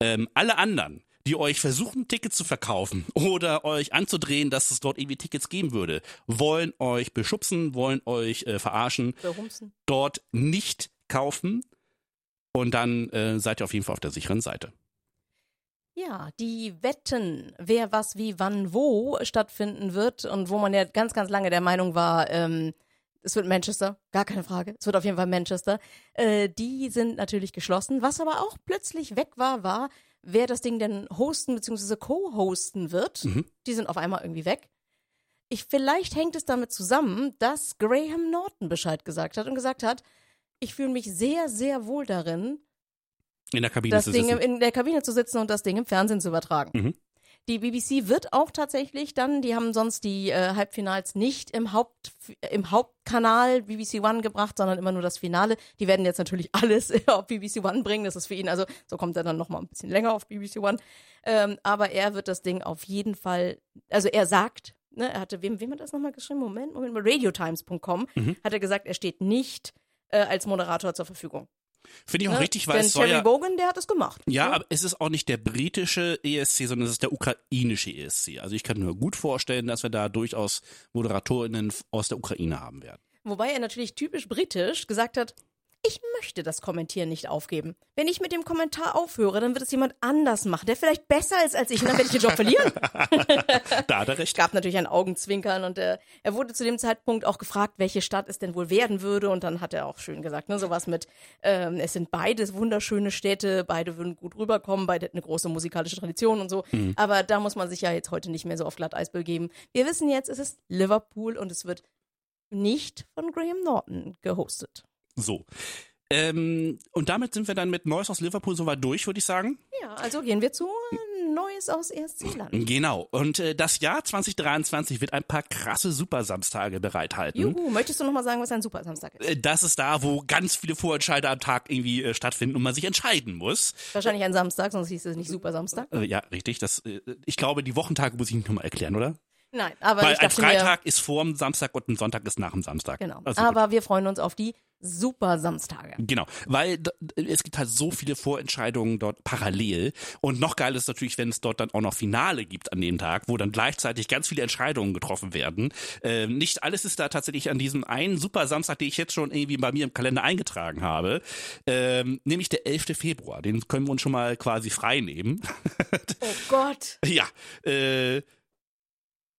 Ähm, alle anderen, die euch versuchen, Tickets zu verkaufen oder euch anzudrehen, dass es dort irgendwie Tickets geben würde, wollen euch beschubsen, wollen euch äh, verarschen, Berumsen. dort nicht kaufen und dann äh, seid ihr auf jeden Fall auf der sicheren Seite. Ja, die Wetten, wer was wie wann wo stattfinden wird und wo man ja ganz, ganz lange der Meinung war, ähm, es wird Manchester, gar keine Frage, es wird auf jeden Fall Manchester, äh, die sind natürlich geschlossen. Was aber auch plötzlich weg war, war, wer das Ding denn hosten bzw. co-hosten wird. Mhm. Die sind auf einmal irgendwie weg. Ich, vielleicht hängt es damit zusammen, dass Graham Norton Bescheid gesagt hat und gesagt hat, ich fühle mich sehr, sehr wohl darin, In der Kabine das zu Ding sitzen. in der Kabine zu sitzen und das Ding im Fernsehen zu übertragen. Mhm. Die BBC wird auch tatsächlich dann, die haben sonst die äh, Halbfinals nicht im Haupt im Hauptkanal BBC One gebracht, sondern immer nur das Finale. Die werden jetzt natürlich alles auf BBC One bringen. Das ist für ihn also so kommt er dann noch mal ein bisschen länger auf BBC One. Ähm, aber er wird das Ding auf jeden Fall, also er sagt, ne, er hatte wem wem hat das nochmal geschrieben? Moment, Moment, radiotimes.com Mhm. hat er gesagt, er steht nicht äh, als Moderator zur Verfügung. Finde ich auch Ne? richtig, weil Denn es soll Terry ja, Bogan, der hat es gemacht. Ja, Ne? aber es ist auch nicht der britische ESC, sondern es ist der ukrainische ESC. Also ich kann mir gut vorstellen, dass wir da durchaus ModeratorInnen aus der Ukraine haben werden. Wobei er natürlich typisch britisch gesagt hat, ich möchte das Kommentieren nicht aufgeben. Wenn ich mit dem Kommentar aufhöre, dann wird es jemand anders machen, der vielleicht besser ist als ich und dann werde ich den Job verlieren. Da hat er Es recht. gab natürlich ein Augenzwinkern und äh, er wurde zu dem Zeitpunkt auch gefragt, welche Stadt es denn wohl werden würde und dann hat er auch schön gesagt, ne, sowas mit, ähm, es sind beides wunderschöne Städte, beide würden gut rüberkommen, beide hätten eine große musikalische Tradition und so, aber da muss man sich ja jetzt heute nicht mehr so auf Glatteis begeben. Wir wissen jetzt, es ist Liverpool und es wird nicht von Graham Norton gehostet. So. Ähm, und damit sind wir dann mit Neues aus Liverpool soweit durch, würde ich sagen. Ja, also gehen wir zu Neues aus ESC-Land. Genau. Und äh, das Jahr 2023 wird ein paar krasse Supersamstage bereithalten. Juhu, möchtest du nochmal sagen, was ein Supersamstag ist? Äh, Das ist da, wo ganz viele Vorentscheide am Tag irgendwie äh, stattfinden und man sich entscheiden muss. Wahrscheinlich ein Samstag, sonst hieß es nicht Supersamstag. Äh, ja, richtig. Das, äh, ich glaube, die Wochentage muss ich nicht nochmal erklären, oder? Nein, aber Weil ich ein dachte mir, Freitag ist vor dem Samstag und ein Sonntag ist nach dem Samstag. genau. Also gut. aber wir freuen uns auf die Supersamstage. Genau, weil es gibt halt so viele Vorentscheidungen dort parallel und noch geil ist natürlich, wenn es dort dann auch noch Finale gibt an dem Tag, wo dann gleichzeitig ganz viele Entscheidungen getroffen werden. Ähm, nicht alles ist da tatsächlich an diesem einen super Samstag, den ich jetzt schon irgendwie bei mir im Kalender eingetragen habe, ähm, nämlich der 11. Februar. Den können wir uns schon mal quasi frei nehmen. Oh Gott. ja, äh,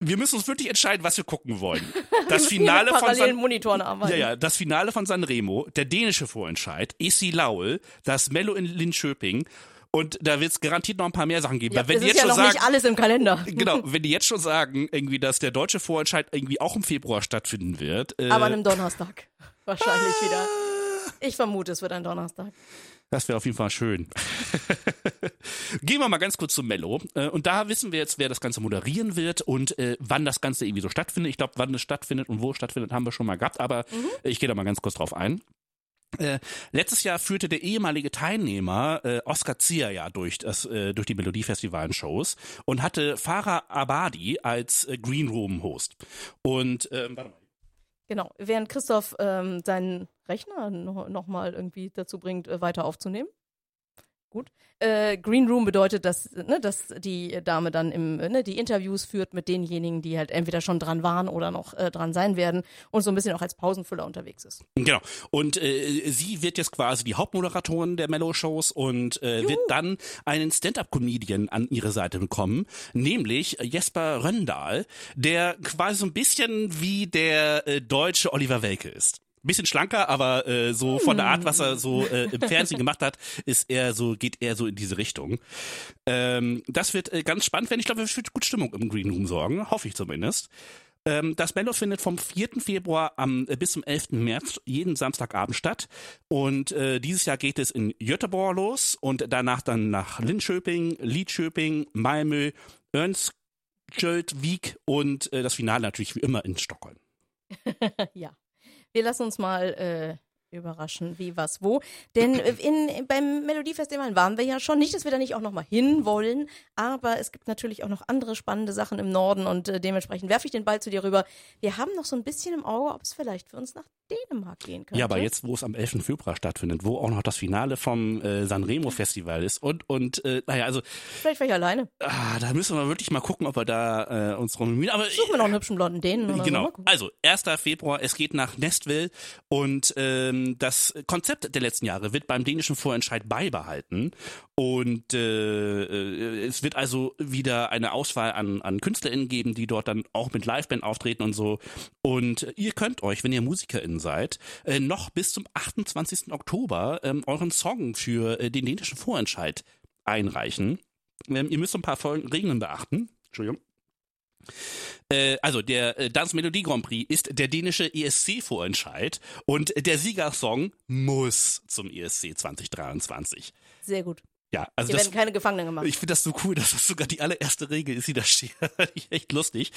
wir müssen uns wirklich entscheiden, was wir gucken wollen. Das Finale von San Monitoren arbeiten. ja, ja, das Finale von Sanremo, der dänische Vorentscheid, Esi Laul, das Mello in Linköping und da wird es garantiert noch ein paar mehr Sachen geben. Ja, Weil wenn es die ist jetzt ja schon noch sagen, nicht alles im Kalender. genau, wenn die jetzt schon sagen, irgendwie, dass der deutsche Vorentscheid irgendwie auch im Februar stattfinden wird, äh, Aber an einem Donnerstag. Wahrscheinlich wieder. Ich vermute, es wird ein Donnerstag. Das wäre auf jeden Fall schön. Gehen wir mal ganz kurz zum Mello. Äh, Und da wissen wir jetzt, wer das Ganze moderieren wird und äh, wann das Ganze irgendwie so stattfindet. Ich glaube, wann es stattfindet und wo es stattfindet, haben wir schon mal gehabt, aber ich gehe da mal ganz kurz drauf ein. Äh, letztes Jahr führte der ehemalige Teilnehmer äh, Oscar Zier ja durch, das, äh, durch die Melodiefestivalen-Shows und hatte Farah Abadi als äh, Green Room-Host. Und ähm, warte mal. Genau. Während Christoph ähm, seinen Rechner noch, noch mal irgendwie dazu bringt, äh, weiter aufzunehmen. Gut. Äh, Green Room bedeutet, dass, ne, dass die Dame dann im, ne, die Interviews führt mit denjenigen, die halt entweder schon dran waren oder noch äh, dran sein werden und so ein bisschen auch als Pausenfüller unterwegs ist. Genau. Und äh, sie wird jetzt quasi die Hauptmoderatorin der Mellow-Shows und äh, wird dann einen Stand-up-Comedian an ihre Seite bekommen, nämlich Jesper Röndahl, der quasi so ein bisschen wie der äh, deutsche Oliver Welke ist. Bisschen schlanker, aber äh, so von der Art, was er so äh, im Fernsehen gemacht hat, ist er so, geht er so in diese Richtung. Ähm, das wird äh, ganz spannend werden. Ich glaube, es wird gut Stimmung im Green Room sorgen, hoffe ich zumindest. Ähm, das Mello findet vom 4. Februar am, äh, bis zum 11. März jeden Samstagabend statt. Und äh, dieses Jahr geht es in Göteborg los und danach dann nach Linköping, Lidköping, Malmö, Örnskjöld, Wieg und äh, das Finale natürlich wie immer in Stockholm. ja. Wir lassen uns mal äh, überraschen, wie, was, wo. Denn äh, in, beim Melodiefestival waren wir ja schon. Nicht, dass wir da nicht auch nochmal hinwollen, aber es gibt natürlich auch noch andere spannende Sachen im Norden und äh, dementsprechend werfe ich den Ball zu dir rüber. Wir haben noch so ein bisschen im Auge, ob es vielleicht für uns nach Dänemark gehen könnte. Ja, aber jetzt, wo es am 11. Februar stattfindet, wo auch noch das Finale vom äh, Sanremo Festival ist und, und äh, naja, also. Vielleicht wäre ich alleine. Ah, da müssen wir wirklich mal gucken, ob wir da äh, uns bemühen. Aber Suchen wir noch einen hübschen blonden Dänen oder Genau. so. Also, 1. Februar, es geht nach Nestville und ähm, das Konzept der letzten Jahre wird beim dänischen Vorentscheid beibehalten. Und äh, äh, es wird also wieder eine Auswahl an, an KünstlerInnen geben, die dort dann auch mit Liveband auftreten und so. Und ihr könnt euch, wenn ihr MusikerInnen seid, äh, noch bis zum 28. Oktober ähm, euren Song für äh, den dänischen Vorentscheid einreichen. Ähm, ihr müsst ein paar Folgen Regeln beachten. Entschuldigung. Äh, also der äh, Dance Melodie Grand Prix ist der dänische ESC-Vorentscheid und der Siegersong muss zum ESC 2023. Sehr gut. Ja, also Hier das, werden keine Gefangenen gemacht. ich finde das so cool, dass das sogar die allererste Regel ist, die da steht. Echt lustig.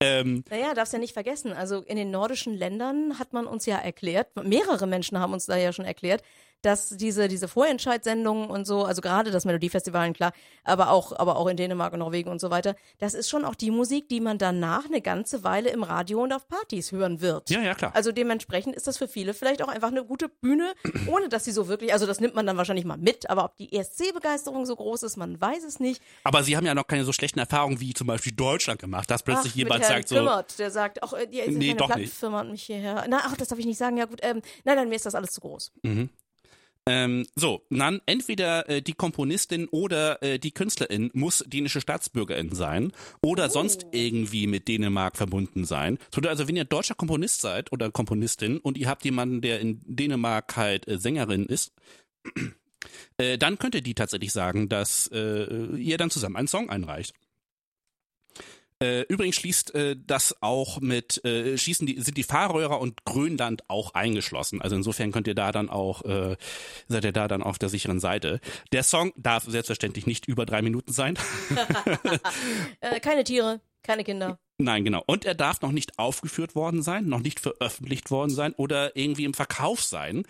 Ähm, Naja, darfst ja nicht vergessen. Also in den nordischen Ländern hat man uns ja erklärt, mehrere Menschen haben uns da ja schon erklärt, dass diese, diese Vorentscheidsendungen und so, also gerade das Melodiefestival, klar, aber auch, aber auch in Dänemark und Norwegen und so weiter, das ist schon auch die Musik, die man danach eine ganze Weile im Radio und auf Partys hören wird. ja, ja, klar. Also dementsprechend ist das für viele vielleicht auch einfach eine gute Bühne, ohne dass sie so wirklich, also das nimmt man dann wahrscheinlich mal mit, aber ob die ESC-Begeisterung so groß ist, man weiß es nicht. Aber sie haben ja noch keine so schlechten Erfahrungen wie zum Beispiel Deutschland gemacht, dass plötzlich Ach, jemand sagt so, Kümmert, der sagt, ach, äh, ist Nee, doch eine nicht. Plattenfirma hat mich hierher. Na, ach, das darf ich nicht sagen. Ja gut, ähm, nein, nein, mir ist das alles zu groß. Ähm, so, dann entweder äh, die Komponistin oder äh, die Künstlerin muss dänische Staatsbürgerin sein oder sonst irgendwie mit Dänemark verbunden sein. So, also wenn ihr deutscher Komponist seid oder Komponistin und ihr habt jemanden, der in Dänemark halt äh, Sängerin ist, äh, dann könnt ihr die tatsächlich sagen, dass äh, ihr dann zusammen einen Song einreicht. Äh, übrigens schließt äh, das auch mit, äh, schließen die, sind die Färöer und Grönland auch eingeschlossen. Also insofern könnt ihr da dann auch, äh, seid ihr da dann auf der sicheren Seite. Der Song darf selbstverständlich nicht über drei Minuten sein. Äh, keine Tiere, keine Kinder. Nein, genau. Und er darf noch nicht aufgeführt worden sein, noch nicht veröffentlicht worden sein oder irgendwie im Verkauf sein.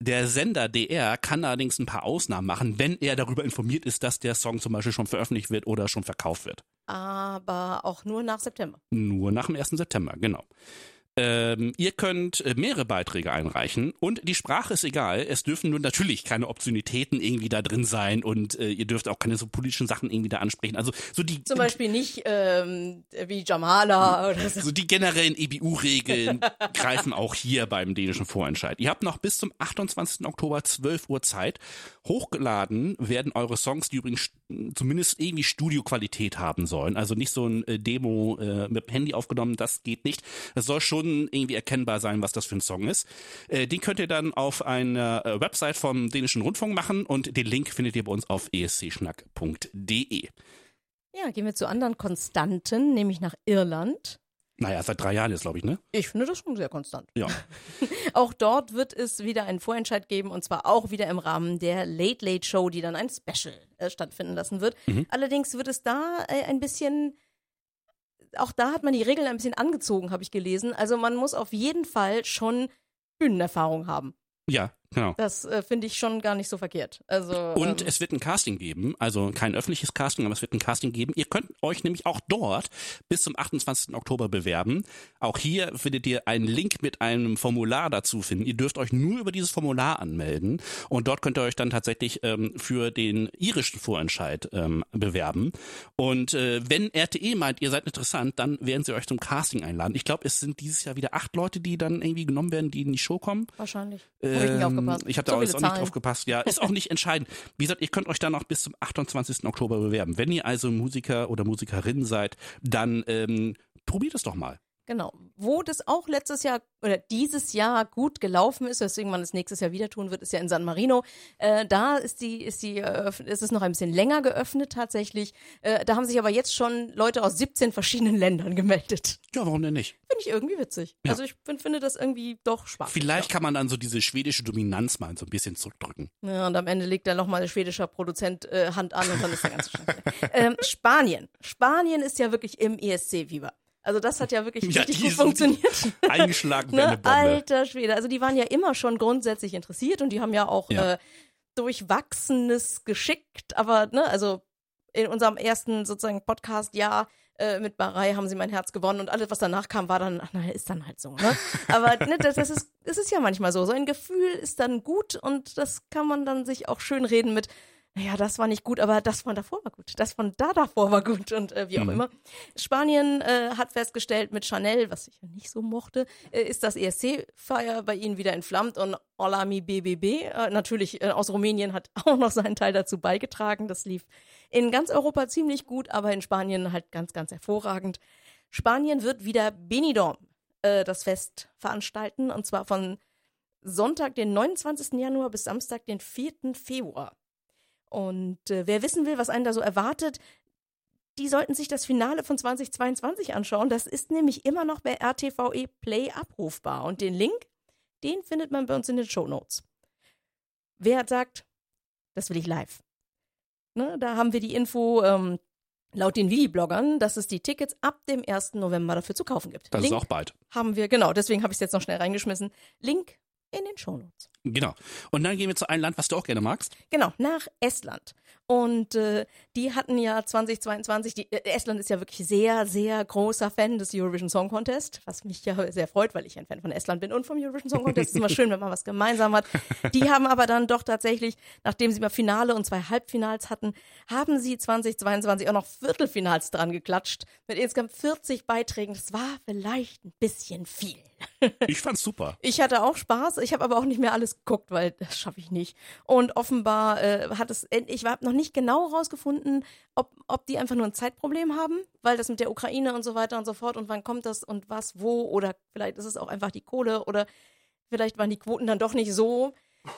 Der Sender DR kann allerdings ein paar Ausnahmen machen, wenn er darüber informiert ist, dass der Song zum Beispiel schon veröffentlicht wird oder schon verkauft wird. Aber auch nur nach September. Nur nach dem 1. September, genau. Ähm, ihr könnt äh, mehrere Beiträge einreichen und die Sprache ist egal. Es dürfen nur natürlich keine Obszönitäten irgendwie da drin sein und äh, ihr dürft auch keine so politischen Sachen irgendwie da ansprechen. Also so die Zum Beispiel nicht ähm, wie Jamala oder so. so die generellen EBU-Regeln greifen auch hier beim dänischen Vorentscheid. Ihr habt noch bis zum 28. Oktober 12 Uhr Zeit. Hochgeladen werden eure Songs, die übrigens zumindest irgendwie Studioqualität haben sollen. Also nicht so ein äh, Demo äh, mit dem Handy aufgenommen, das geht nicht. Es soll schon irgendwie erkennbar sein, was das für ein Song ist. Äh, den könnt ihr dann auf einer äh, Website vom dänischen Rundfunk machen und den Link findet ihr bei uns auf escschnack.de. Ja, gehen wir zu anderen Konstanten, nämlich nach Irland. Naja, seit drei Jahren jetzt, glaube ich, ne? Ich finde das schon sehr konstant. Ja. Auch dort wird es wieder einen Vorentscheid geben und zwar auch wieder im Rahmen der Late Late Show, die dann ein Special äh, stattfinden lassen wird. Allerdings wird es da äh, ein bisschen, auch da hat man die Regeln ein bisschen angezogen, habe ich gelesen. Also man muss auf jeden Fall schon Bühnenerfahrung haben. Ja, genau. Das äh, finde ich schon gar nicht so verkehrt. Also Und ähm, es wird ein Casting geben, also kein öffentliches Casting, aber es wird ein Casting geben. Ihr könnt euch nämlich auch dort bis zum 28. Oktober bewerben. Auch hier findet ihr einen Link mit einem Formular dazu finden. Ihr dürft euch nur über dieses Formular anmelden und dort könnt ihr euch dann tatsächlich ähm, für den irischen Vorentscheid ähm, bewerben. Und äh, wenn RTE meint, ihr seid interessant, dann werden sie euch zum Casting einladen. Ich glaube, es sind dieses Jahr wieder acht Leute, die dann irgendwie genommen werden, die in die Show kommen. wahrscheinlich. Habe aufgepasst. Ich habe da so jetzt auch nicht drauf gepasst. Ja, ist auch nicht entscheidend. Wie gesagt, ihr könnt euch dann noch bis zum 28. Oktober bewerben. Wenn ihr also Musiker oder Musikerin seid, dann ähm, probiert es doch mal. Genau. Wo das auch letztes Jahr oder dieses Jahr gut gelaufen ist, weswegen man es nächstes Jahr wieder tun wird, ist ja in San Marino. Äh, da ist die, ist die, äh, ist es noch ein bisschen länger geöffnet tatsächlich. Äh, da haben sich aber jetzt schon Leute aus 17 verschiedenen Ländern gemeldet. Ja, warum denn nicht? Finde ich irgendwie witzig. Ja. Also ich find, finde das irgendwie doch spaßig. Vielleicht kann man dann so diese schwedische Dominanz mal so ein bisschen zurückdrücken. Ja, und am Ende legt dann nochmal ein schwedischer Produzent äh, Hand an und dann ist der ganze Scheiß. ähm, Spanien. Spanien ist ja wirklich im ESC-Fieber. Also das hat ja wirklich Ja, richtig gut funktioniert. Eingeschlagen eine Ne? Bombe. Alter Schwede. Also die waren ja immer schon grundsätzlich interessiert und die haben ja auch Ja. Äh, durchwachsenes geschickt, aber ne, also in unserem ersten sozusagen Podcast-Jahr äh, mit Barei haben sie mein Herz gewonnen und alles, was danach kam, war dann, ach naja, ist dann halt so, ne? Aber ne, das, das ist, das ist ja manchmal so. So ein Gefühl ist dann gut und das kann man dann sich auch schön reden mit, naja, das war nicht gut, aber das von davor war gut. Das von da davor war gut und äh, wie auch Mhm. immer. Spanien äh, hat festgestellt mit Chanel, was ich ja nicht so mochte, äh, ist das ESC-Feier bei ihnen wieder entflammt und Hola mi BBB, äh, natürlich äh, aus Rumänien, hat auch noch seinen Teil dazu beigetragen. Das lief in ganz Europa ziemlich gut, aber in Spanien halt ganz, ganz hervorragend. Spanien wird wieder Benidorm, äh, das Fest, veranstalten und zwar von Sonntag, den 29. Januar bis Samstag, den 4. Februar. Und äh, wer wissen will, was einen da so erwartet, die sollten sich das Finale von 2022 anschauen. Das ist nämlich immer noch bei RTVE Play abrufbar. Und den Link, den findet man bei uns in den Show Notes. Wer sagt, das will ich live? Ne, da haben wir die Info ähm, laut den Wii-Bloggern, dass es die Tickets ab dem 1. November dafür zu kaufen gibt. Das Link ist auch bald. haben wir, genau, deswegen habe ich es jetzt noch schnell reingeschmissen. Link in den Show Notes. Genau. Und dann gehen wir zu einem Land, was du auch gerne magst. Genau, nach Estland. Und äh, die hatten ja 2022, die, äh, Estland ist ja wirklich sehr, sehr großer Fan des Eurovision Song Contest, was mich ja sehr freut, weil ich ein Fan von Estland bin und vom Eurovision Song Contest. ist immer schön, wenn man was gemeinsam hat. Die haben aber dann doch tatsächlich, nachdem sie mal Finale und zwei Halbfinals hatten, haben sie 2022 auch noch Viertelfinals dran geklatscht mit insgesamt 40 Beiträgen. Das war vielleicht ein bisschen viel. Ich fand's super. Ich hatte auch Spaß, ich habe aber auch nicht mehr alles geguckt, weil das schaffe ich nicht. Und offenbar äh, hat es, ich habe noch nicht genau rausgefunden, ob, ob die einfach nur ein Zeitproblem haben, weil das mit der Ukraine und so weiter und so fort und wann kommt das und was, wo oder vielleicht ist es auch einfach die Kohle oder vielleicht waren die Quoten dann doch nicht so.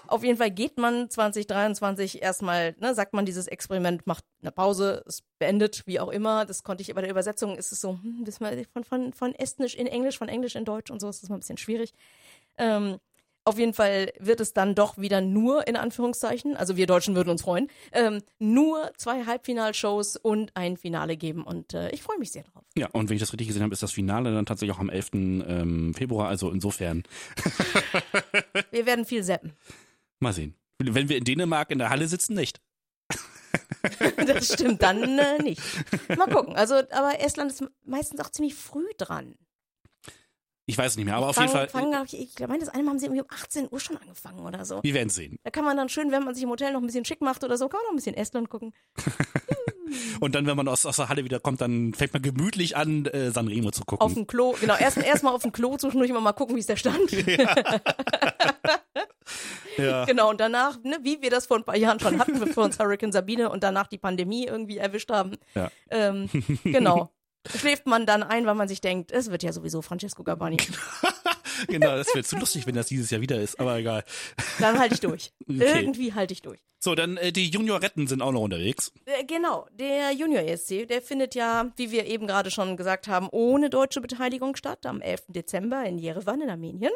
Auf jeden Fall geht man 2023 erstmal, ne, sagt man, dieses Experiment macht eine Pause, ist beendet, wie auch immer. Das konnte ich bei der Übersetzung, ist es so, hm, das mal von, von, von Estnisch in Englisch, von Englisch in Deutsch und so ist das mal ein bisschen schwierig. Ähm, auf jeden Fall wird es dann doch wieder nur, in Anführungszeichen, also wir Deutschen würden uns freuen, ähm, nur zwei Halbfinalshows und ein Finale geben. Und äh, ich freue mich sehr drauf. Ja, und wenn ich das richtig gesehen habe, ist das Finale dann tatsächlich auch am 11. Ähm, Februar. Also insofern, Wir werden viel seppen. mal sehen. Wenn wir in Dänemark in der Halle sitzen, nicht. Das stimmt dann äh, nicht. Mal gucken. Also, aber Estland ist meistens auch ziemlich früh dran. Ich weiß es nicht mehr, aber auf Fangen- jeden Fall, glaub ich, ich meine, das eine Mal haben sie irgendwie um 18 Uhr schon angefangen oder so. wir werden sehen. Da kann man dann schön, wenn man sich im Hotel noch ein bisschen schick macht oder so, kann man noch ein bisschen Estland gucken. Und dann, wenn man aus, aus der Halle wieder kommt, dann fängt man gemütlich an, äh, Sanremo zu gucken. Auf dem Klo, genau, erst erstmal auf dem Klo zwischendurch immer mal gucken, wie ist der Stand. ja. Genau, und danach, ne, wie wir das vor ein paar Jahren schon hatten, bevor uns Hurricane Sabine und danach die Pandemie irgendwie erwischt haben. Ja. Ähm, genau. Schläft man dann ein, weil man sich denkt, es wird ja sowieso Francesco Gabani. genau, das wäre zu lustig, wenn das dieses Jahr wieder ist, aber egal. Dann halte ich durch. Okay. Irgendwie halte ich durch. So, dann äh, die Junioretten sind auch noch unterwegs. Äh, Genau, der Junior ESC, der findet ja, wie wir eben gerade schon gesagt haben, ohne deutsche Beteiligung statt, am 11. Dezember in Jerewan in Armenien.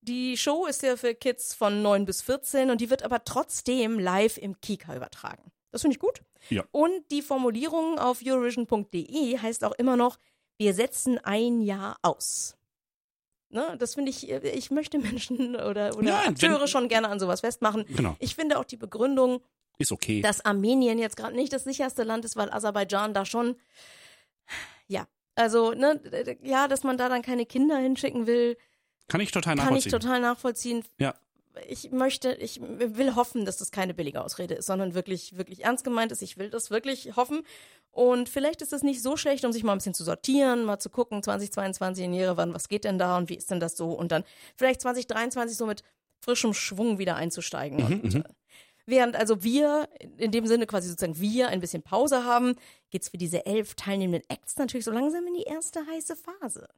Die Show ist ja für Kids von 9 bis 14 und die wird aber trotzdem live im Kika übertragen. Das finde ich gut. Ja. Und die Formulierung auf Eurovision.de heißt auch immer noch, wir setzen ein Jahr aus. Ne, das finde ich, ich möchte Menschen oder, oder Ja, wenn- Akteure schon gerne an sowas festmachen. Genau. Ich finde auch die Begründung, Ist okay. dass Armenien jetzt gerade nicht das sicherste Land ist, weil Aserbaidschan da schon, ja, also, ne, ja, dass man da dann keine Kinder hinschicken will, Kann ich total kann ich nachvollziehen. total nachvollziehen. Ja. Ich möchte, ich will hoffen, dass das keine billige Ausrede ist, sondern wirklich, wirklich ernst gemeint ist. Ich will das wirklich hoffen. Und vielleicht ist es nicht so schlecht, um sich mal ein bisschen zu sortieren, mal zu gucken, 2022 in Jerewan, was geht denn da und wie ist denn das so? Und dann vielleicht 2023 so mit frischem Schwung wieder einzusteigen. Mhm, und, äh, Während also wir, in dem Sinne quasi sozusagen wir ein bisschen Pause haben, geht's für diese elf teilnehmenden Acts natürlich so langsam in die erste heiße Phase.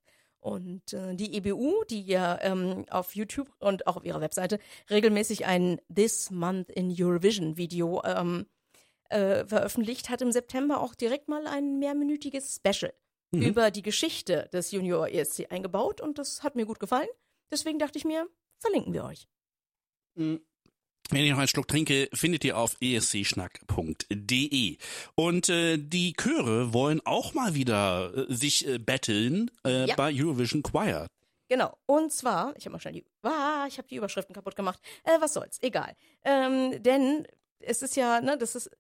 Und äh, die EBU, die ja ähm, auf YouTube und auch auf ihrer Webseite regelmäßig ein This Month in Eurovision Video ähm, äh, veröffentlicht, hat im September auch direkt mal ein mehrminütiges Special Mhm. über die Geschichte des Junior ESC eingebaut und das hat mir gut gefallen. Deswegen dachte ich mir, verlinken wir euch. Wenn ich noch einen Schluck trinke, findet ihr auf escschnack.de. Und äh, die Chöre wollen auch mal wieder äh, sich äh, battlen äh, Ja. bei Eurovision Choir. Genau. Und zwar, ich habe mal schnell die, ah, ich habe die Überschriften kaputt gemacht. Äh, was soll's, egal. Ähm, denn es ist ja, ne, das ist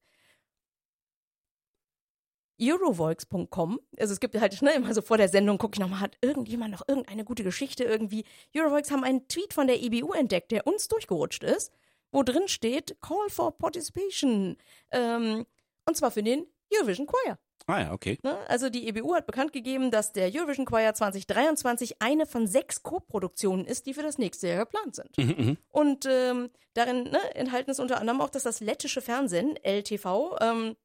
Eurovoix.com. Also es gibt halt ne, immer so vor der Sendung, gucke ich nochmal, hat irgendjemand noch irgendeine gute Geschichte irgendwie. Eurovoix haben einen Tweet von der EBU entdeckt, der uns durchgerutscht ist, wo drin steht, Call for Participation. Ähm, und zwar für den Eurovision Choir. Ah ja, okay. Ne? Also die EBU hat bekannt gegeben, dass der Eurovision Choir 2023 eine von sechs Co-Produktionen ist, die für das nächste Jahr geplant sind. Mhm, mhm. Und ähm, darin ne, enthalten ist unter anderem auch, dass das lettische Fernsehen, LTV, ähm,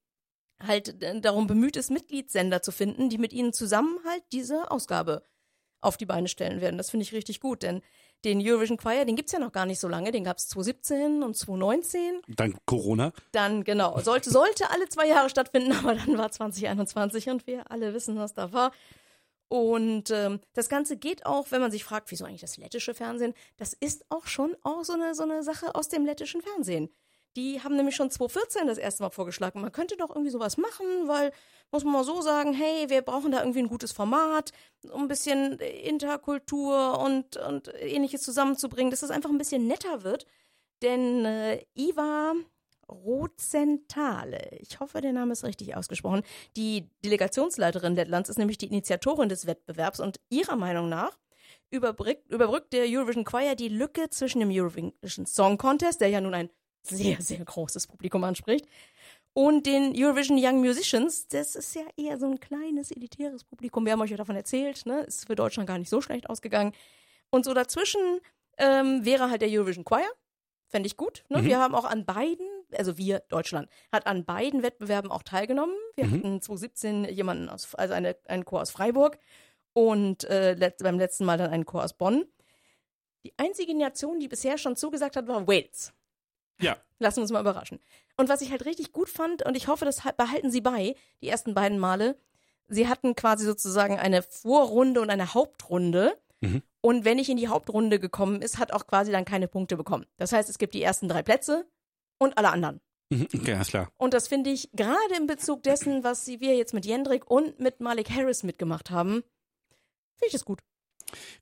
halt äh, darum bemüht ist, Mitgliedssender zu finden, die mit ihnen zusammen halt diese Ausgabe auf die Beine stellen werden. Das finde ich richtig gut, denn den Eurovision Choir, den gibt's ja noch gar nicht so lange, den gab's 2017 und 2019. Dank Corona. Dann, genau, sollte, sollte alle zwei Jahre stattfinden, aber dann war 2021 und wir alle wissen, was da war. Und ähm, das Ganze geht auch, wenn man sich fragt, wieso eigentlich das lettische Fernsehen, das ist auch schon auch so eine, so eine Sache aus dem lettischen Fernsehen. Die haben nämlich schon 2014 das erste Mal vorgeschlagen, man könnte doch irgendwie sowas machen, weil, muss man mal so sagen, hey, wir brauchen da irgendwie ein gutes Format, um ein bisschen Interkultur und, und ähnliches zusammenzubringen, dass es einfach ein bisschen netter wird. Denn äh, Iva Rozentale, ich hoffe, der Name ist richtig ausgesprochen, die Delegationsleiterin Lettlands ist nämlich die Initiatorin des Wettbewerbs und ihrer Meinung nach überbrückt, überbrückt der Eurovision Choir die Lücke zwischen dem Eurovision Song Contest, der ja nun ein sehr, sehr großes Publikum anspricht, und den Eurovision Young Musicians, das ist ja eher so ein kleines, elitäres Publikum. Wir haben euch ja davon erzählt, ne? Ist für Deutschland gar nicht so schlecht ausgegangen. Und so dazwischen ähm, wäre halt der Eurovision Choir. Fände ich gut. Ne? Mhm. Wir haben auch an beiden, also wir, Deutschland, hat an beiden Wettbewerben auch teilgenommen. Wir Mhm. hatten 2017 jemanden aus, also eine, einen Chor aus Freiburg und äh, let, beim letzten Mal dann einen Chor aus Bonn. Die einzige Nation, die bisher schon zugesagt hat, war Wales. Ja. Lassen wir uns mal überraschen. Und was ich halt richtig gut fand, und ich hoffe, das halt- behalten sie bei, die ersten beiden Male, sie hatten quasi sozusagen eine Vorrunde und eine Hauptrunde. Mhm. Und wenn nicht in die Hauptrunde gekommen ist, hat auch quasi dann keine Punkte bekommen. Das heißt, es gibt die ersten drei Plätze und alle anderen. Mhm, Okay, alles klar. Und das finde ich gerade im Bezug dessen, was sie- wir jetzt mit Jendrik und mit Malik Harris mitgemacht haben, finde ich das gut.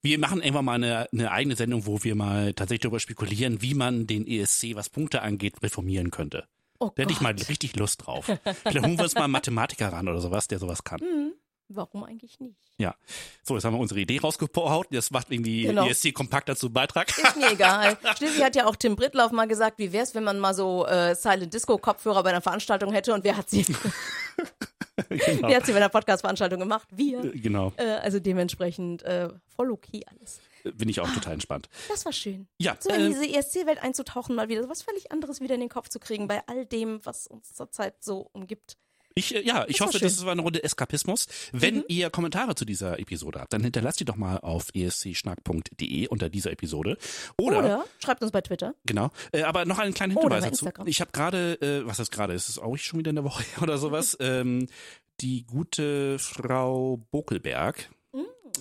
Wir machen irgendwann mal eine, eine eigene Sendung, wo wir mal tatsächlich darüber spekulieren, wie man den ESC, was Punkte angeht, reformieren könnte. Oh Da hätte ich mal richtig Lust drauf. Vielleicht holen wir uns mal einen Mathematiker ran oder sowas, der sowas kann. Hm, warum eigentlich nicht? Ja. So, jetzt haben wir unsere Idee rausgehaut. Das macht irgendwie Genau. ESC kompakt dazu Beitrag. Ist mir egal. Schließlich hat ja auch Tim Brittlauf mal gesagt, wie wär's, wenn man mal so äh, Silent Disco Kopfhörer bei einer Veranstaltung hätte und wer hat sie, genau. wer hat sie bei einer Podcast-Veranstaltung gemacht? Wir. Äh, genau. Äh, also dementsprechend äh, voll okay alles. Bin ich auch total entspannt. Das war schön. Ja, So in äh, diese ESC-Welt einzutauchen, mal wieder so was völlig anderes wieder in den Kopf zu kriegen bei all dem, was uns zurzeit so umgibt. Ich, äh, ja, ich war hoffe, das war eine Runde Eskapismus. Wenn Mhm. ihr Kommentare zu dieser Episode habt, dann hinterlasst die doch mal auf escschnack.de unter dieser Episode. Oder, Oder schreibt uns bei Twitter. genau. Äh, aber noch einen kleinen Hinweis dazu. Instagram. Ich habe gerade, äh, was ist gerade? Ist es auch schon wieder in der Woche oder sowas? ähm, die gute Frau Bokelberg.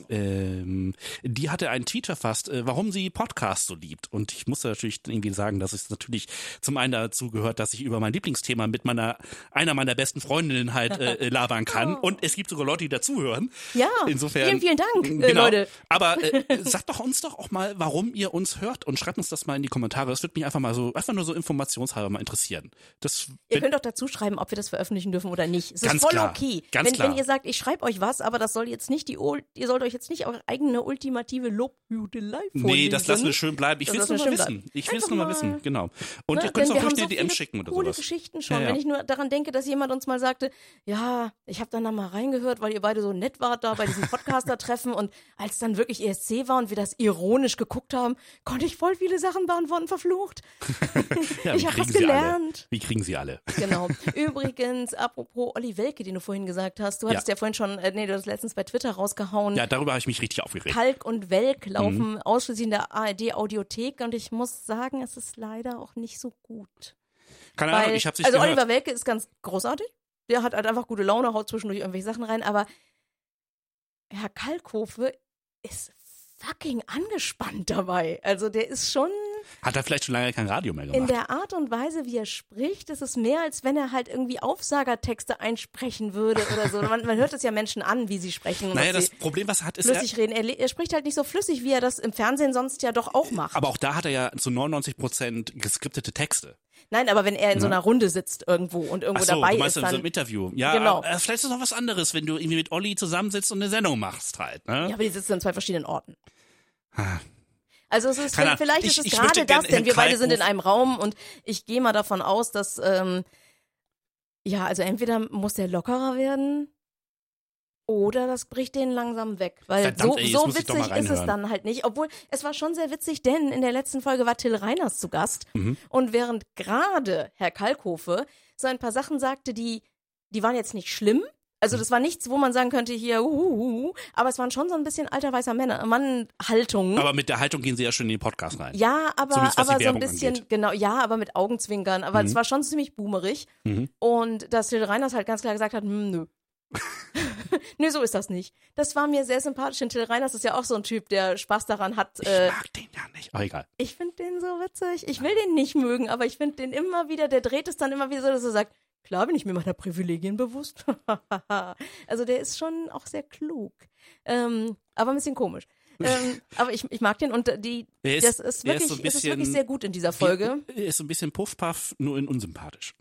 Ähm, die hatte einen Tweet verfasst, äh, warum sie Podcasts so liebt. Und ich musste natürlich irgendwie sagen, dass es natürlich zum einen dazu gehört, dass ich über mein Lieblingsthema mit meiner einer meiner besten Freundinnen halt äh, labern kann. Und es gibt sogar Leute, die dazuhören. Ja, Insofern. vielen, vielen Dank, äh, Genau. Leute. Aber äh, sagt doch uns doch auch mal, warum ihr uns hört und schreibt uns das mal in die Kommentare. Das würde mich einfach mal so, einfach nur so informationshalber mal interessieren. Das Ihr könnt auch dazu schreiben, ob wir das veröffentlichen dürfen oder nicht. Es Ganz ist voll klar, okay. ganz wenn, klar. wenn ihr sagt, ich schreibe euch was, aber das soll jetzt nicht die, Ul- ihr sollt euch jetzt nicht eure eigene ultimative Lobhudelei vorlesen. Nee, das lassen wir schön bleiben. Ich will es nur mal wissen. Ich will es nur mal wissen, genau. Und Ne? ihr könnt es auch durch eine so DM schicken oder coole sowas. Geschichten schon. Ja, ja. Wenn ich nur daran denke, dass jemand uns mal sagte, ja, ich habe dann da mal reingehört, weil ihr beide so nett wart da bei diesem Podcaster-Treffen und als dann wirklich ESC war und wir das ironisch geguckt haben, konnte ich voll viele Sachen beantworten, verflucht. Ja, ich habe was gelernt. Wie kriegen sie alle? Genau. Übrigens, apropos Olli Welke, den du vorhin gesagt hast, du hattest ja, vorhin schon, äh, nee, du hast letztens bei Twitter rausgehauen. Ja, darüber habe ich mich richtig aufgeregt. Kalk und Welk Mhm. laufen ausschließlich in der ARD-Audiothek und ich muss sagen, es ist leider auch nicht so gut. Keine Weil, Ahnung, ich habe nicht also gehört. Oliver Welke ist ganz großartig. Der hat halt einfach gute Laune, haut zwischendurch irgendwelche Sachen rein, aber Herr Kalkhofe ist fucking angespannt dabei. Also der ist schon Hat er vielleicht schon lange kein Radio mehr in gemacht? der Art und Weise, wie er spricht, ist es mehr, als wenn er halt irgendwie Aufsagertexte einsprechen würde oder so. Man, man hört es ja Menschen an, wie sie sprechen naja, das Problem, was er hat, ist, er, flüssig reden. Er, er spricht halt nicht so flüssig, wie er das im Fernsehen sonst ja doch auch macht. aber auch da hat er ja zu 99 Prozent geskriptete Texte. Nein, aber wenn er in so einer Runde sitzt irgendwo und irgendwo so, dabei du meinst ist, in so dann einem Interview. Ja, Genau. äh, vielleicht ist es noch was anderes, wenn du irgendwie mit Olli zusammensitzt und eine Sendung machst halt. Ne? Ja, aber die sitzen an zwei verschiedenen Orten. Ah. Also es ist Keine vielleicht Ich- ist es gerade das, denn wir beide sind in einem Raum und ich gehe mal davon aus, dass ähm, ja, also entweder muss der lockerer werden oder das bricht den langsam weg, weil Verdammt, so, ey, so witzig ist es dann halt nicht. Obwohl es war schon sehr witzig, denn in der letzten Folge war Till Reiners zu Gast Mhm. und während gerade Herr Kalkofe so ein paar Sachen sagte, die die waren jetzt nicht schlimm. Also das war nichts, wo man sagen könnte hier, uhuhu, aber es waren schon so ein bisschen alter weißer Männer, Mann-Haltungen. Aber mit der Haltung gehen sie ja schon in den Podcast rein. Ja, aber, aber so ein bisschen, angeht. genau, ja, aber mit Augenzwinkern. Aber es war schon ziemlich boomerig. Mhm. Und dass Till Reiners halt ganz klar gesagt hat, hm, nö. nö, so ist das nicht. Das war mir sehr sympathisch. Denn Till Reiners ist ja auch so ein Typ, der Spaß daran hat. Ich Äh, mag den ja nicht. Aber egal. ich finde den so witzig. Ich will den nicht mögen, aber ich finde den immer wieder, der dreht es dann immer wieder so, dass er sagt, klar bin ich mir meiner Privilegien bewusst. also der ist schon auch sehr klug. Ähm, aber ein bisschen komisch. ähm, aber ich, ich mag den und die, ist- das ist er ist wirklich, so es ist wirklich bisschen- sehr gut in dieser Folge. Er ist so ein bisschen Puffpuff, nur in unsympathisch.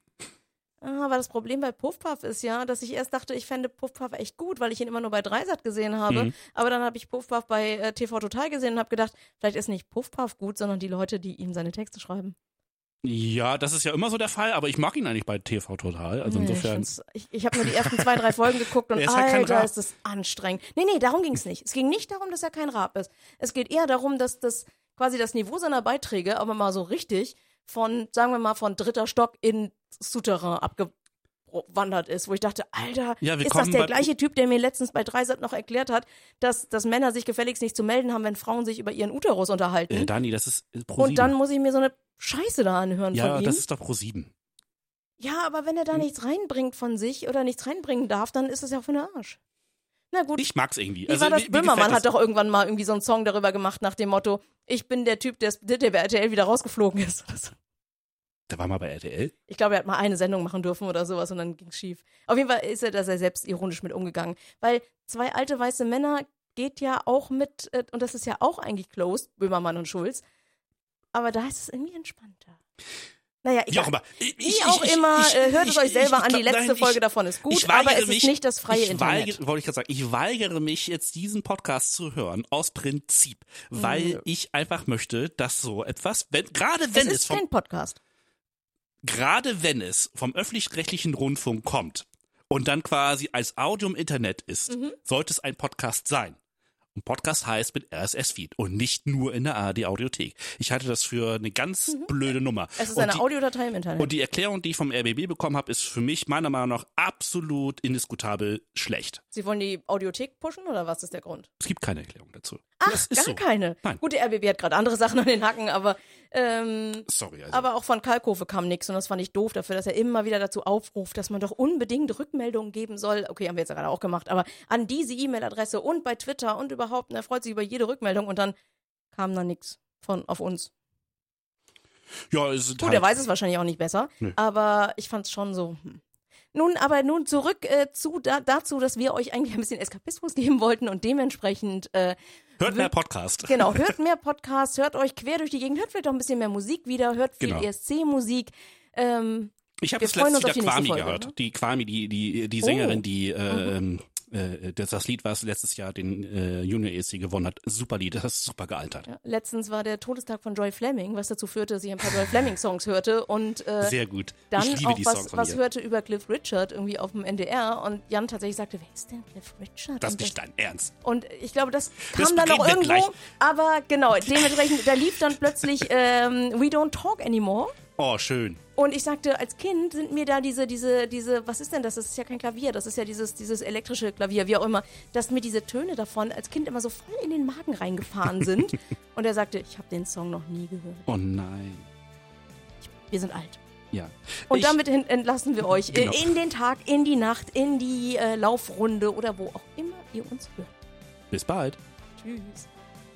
Ah, Aber das Problem bei Puffpuff ist ja, dass ich erst dachte, ich fände Puffpuff echt gut, weil ich ihn immer nur bei Dreisat gesehen habe. Mhm. Aber dann habe ich Puffpuff bei äh, TV Total gesehen und habe gedacht, vielleicht ist nicht Puffpuff gut, sondern die Leute, die ihm seine Texte schreiben. Ja, das ist ja immer so der Fall, aber ich mag ihn eigentlich bei TV total. Also Nee, insofern. Ich, ich, ich habe nur die ersten zwei, drei Folgen geguckt und ist halt Alter, ist das anstrengend. Nee, nee, darum ging es nicht. Es ging nicht darum, dass er kein Rap ist. Es geht eher darum, dass das quasi das Niveau seiner Beiträge, aber mal so richtig, von, sagen wir mal, von dritter Stock in Souterrain abgewandert ist, wo ich dachte, Alter, Ja, ist das der gleiche Typ, der mir letztens bei Dreisat noch erklärt hat, dass, dass Männer sich gefälligst nicht zu melden haben, wenn Frauen sich über ihren Uterus unterhalten. Äh, Dani, das ist äh, Pro und dann muss ich mir so eine Scheiße da anhören Ja, von ihm. das ist doch Pro 7. Ja, aber wenn er da nichts reinbringt von sich oder nichts reinbringen darf, dann ist es ja von der Arsch. Na gut. Ich mag's irgendwie. wie war das? mir Böhmermann hat das. doch irgendwann mal irgendwie so einen Song darüber gemacht nach dem Motto, ich bin der Typ, der, der bei RTL wieder rausgeflogen ist. Der war mal bei RTL. Ich glaube, er hat mal eine Sendung machen dürfen oder sowas und dann ging's schief. Auf jeden Fall ist er, dass er selbst ironisch mit umgegangen. Weil zwei alte weiße Männer geht ja auch mit, äh, und das ist ja auch eigentlich closed, Böhmermann und Schulz. Aber da ist es irgendwie entspannter. Naja, ich Wie auch immer. Ich, Wie auch immer, äh, hört es euch selber an, die letzte nein, Folge ich- davon ist gut, ich weigere aber es mich, ist nicht das freie ich Internet. Weigere, wollte ich gerade sagen, ich weigere mich jetzt diesen Podcast zu hören aus Prinzip, weil Nö. ich einfach möchte, dass so etwas, wenn gerade es wenn es, ist vom kein Podcast. Gerade wenn es vom öffentlich-rechtlichen Rundfunk kommt und dann quasi als Audio im Internet ist, Mhm. sollte es ein Podcast sein. Und Podcast heißt mit RSS-Feed und nicht nur in der ARD-Audiothek. Ich halte das für eine ganz blöde Nummer. Mhm. Es ist und eine die, Audiodatei im Internet. Und die Erklärung, die ich vom RBB bekommen habe, ist für mich meiner Meinung nach absolut indiskutabel schlecht. Sie wollen die Audiothek pushen oder was ist der Grund? Es gibt keine Erklärung dazu. Ach, gar so. keine. Nein. Gut, der RBB hat gerade andere Sachen an den Hacken, aber ähm, Sorry. Also. aber auch von Kalkofe kam nichts und das fand ich doof dafür, dass er immer wieder dazu aufruft, dass man doch unbedingt Rückmeldungen geben soll. Okay, haben wir jetzt ja gerade auch gemacht, aber an diese E-Mail-Adresse und bei Twitter und überhaupt, und er freut sich über jede Rückmeldung und dann kam da nichts von auf uns. ja, es ist Gut, halt, er weiß es wahrscheinlich auch nicht besser, Nö. aber ich fand es schon so. Hm. Nun, aber nun zurück äh, zu da, dazu, dass wir euch eigentlich ein bisschen Eskapismus geben wollten und dementsprechend äh, Hört mehr Podcast. Genau, hört mehr Podcasts, hört euch quer durch die Gegend, hört vielleicht auch ein bisschen mehr Musik wieder, hört viel Genau. ESC-Musik. Ähm, Ich habe das letzte die nächste Quami gehört. Die Quami, die, die, die Oh. Sängerin, die äh, ähm, äh, das, das Lied, was letztes Jahr den äh, Junior ESC gewonnen hat. Super Lied, das ist super gealtert. ja, letztens war der Todestag von Joy Fleming, was dazu führte, dass ich ein paar Joy Fleming-Songs hörte und äh, Sehr gut. dann ich liebe auch die was, Songs von was ihr. hörte über Cliff Richard irgendwie auf dem NDR und Jan tatsächlich sagte, wer ist denn Cliff Richard? Das ist nicht dein Ernst. und ich glaube, das kam Das dann wir irgendwo, gleich. aber genau, dementsprechend, da lief dann plötzlich ähm, We Don't Talk Anymore Oh, schön. Und ich sagte, als Kind sind mir da diese, diese, diese, was ist denn das? Das ist ja kein Klavier, das ist ja dieses, dieses elektrische Klavier, wie auch immer, dass mir diese Töne davon als Kind immer so voll in den Magen reingefahren sind. Und er sagte, ich habe den Song noch nie gehört. Oh nein. Wir sind alt. Ja. Und Ich- damit entlassen wir euch Genau. in den Tag, in die Nacht, in die äh, Laufrunde oder wo auch immer ihr uns hört. Bis bald. Tschüss.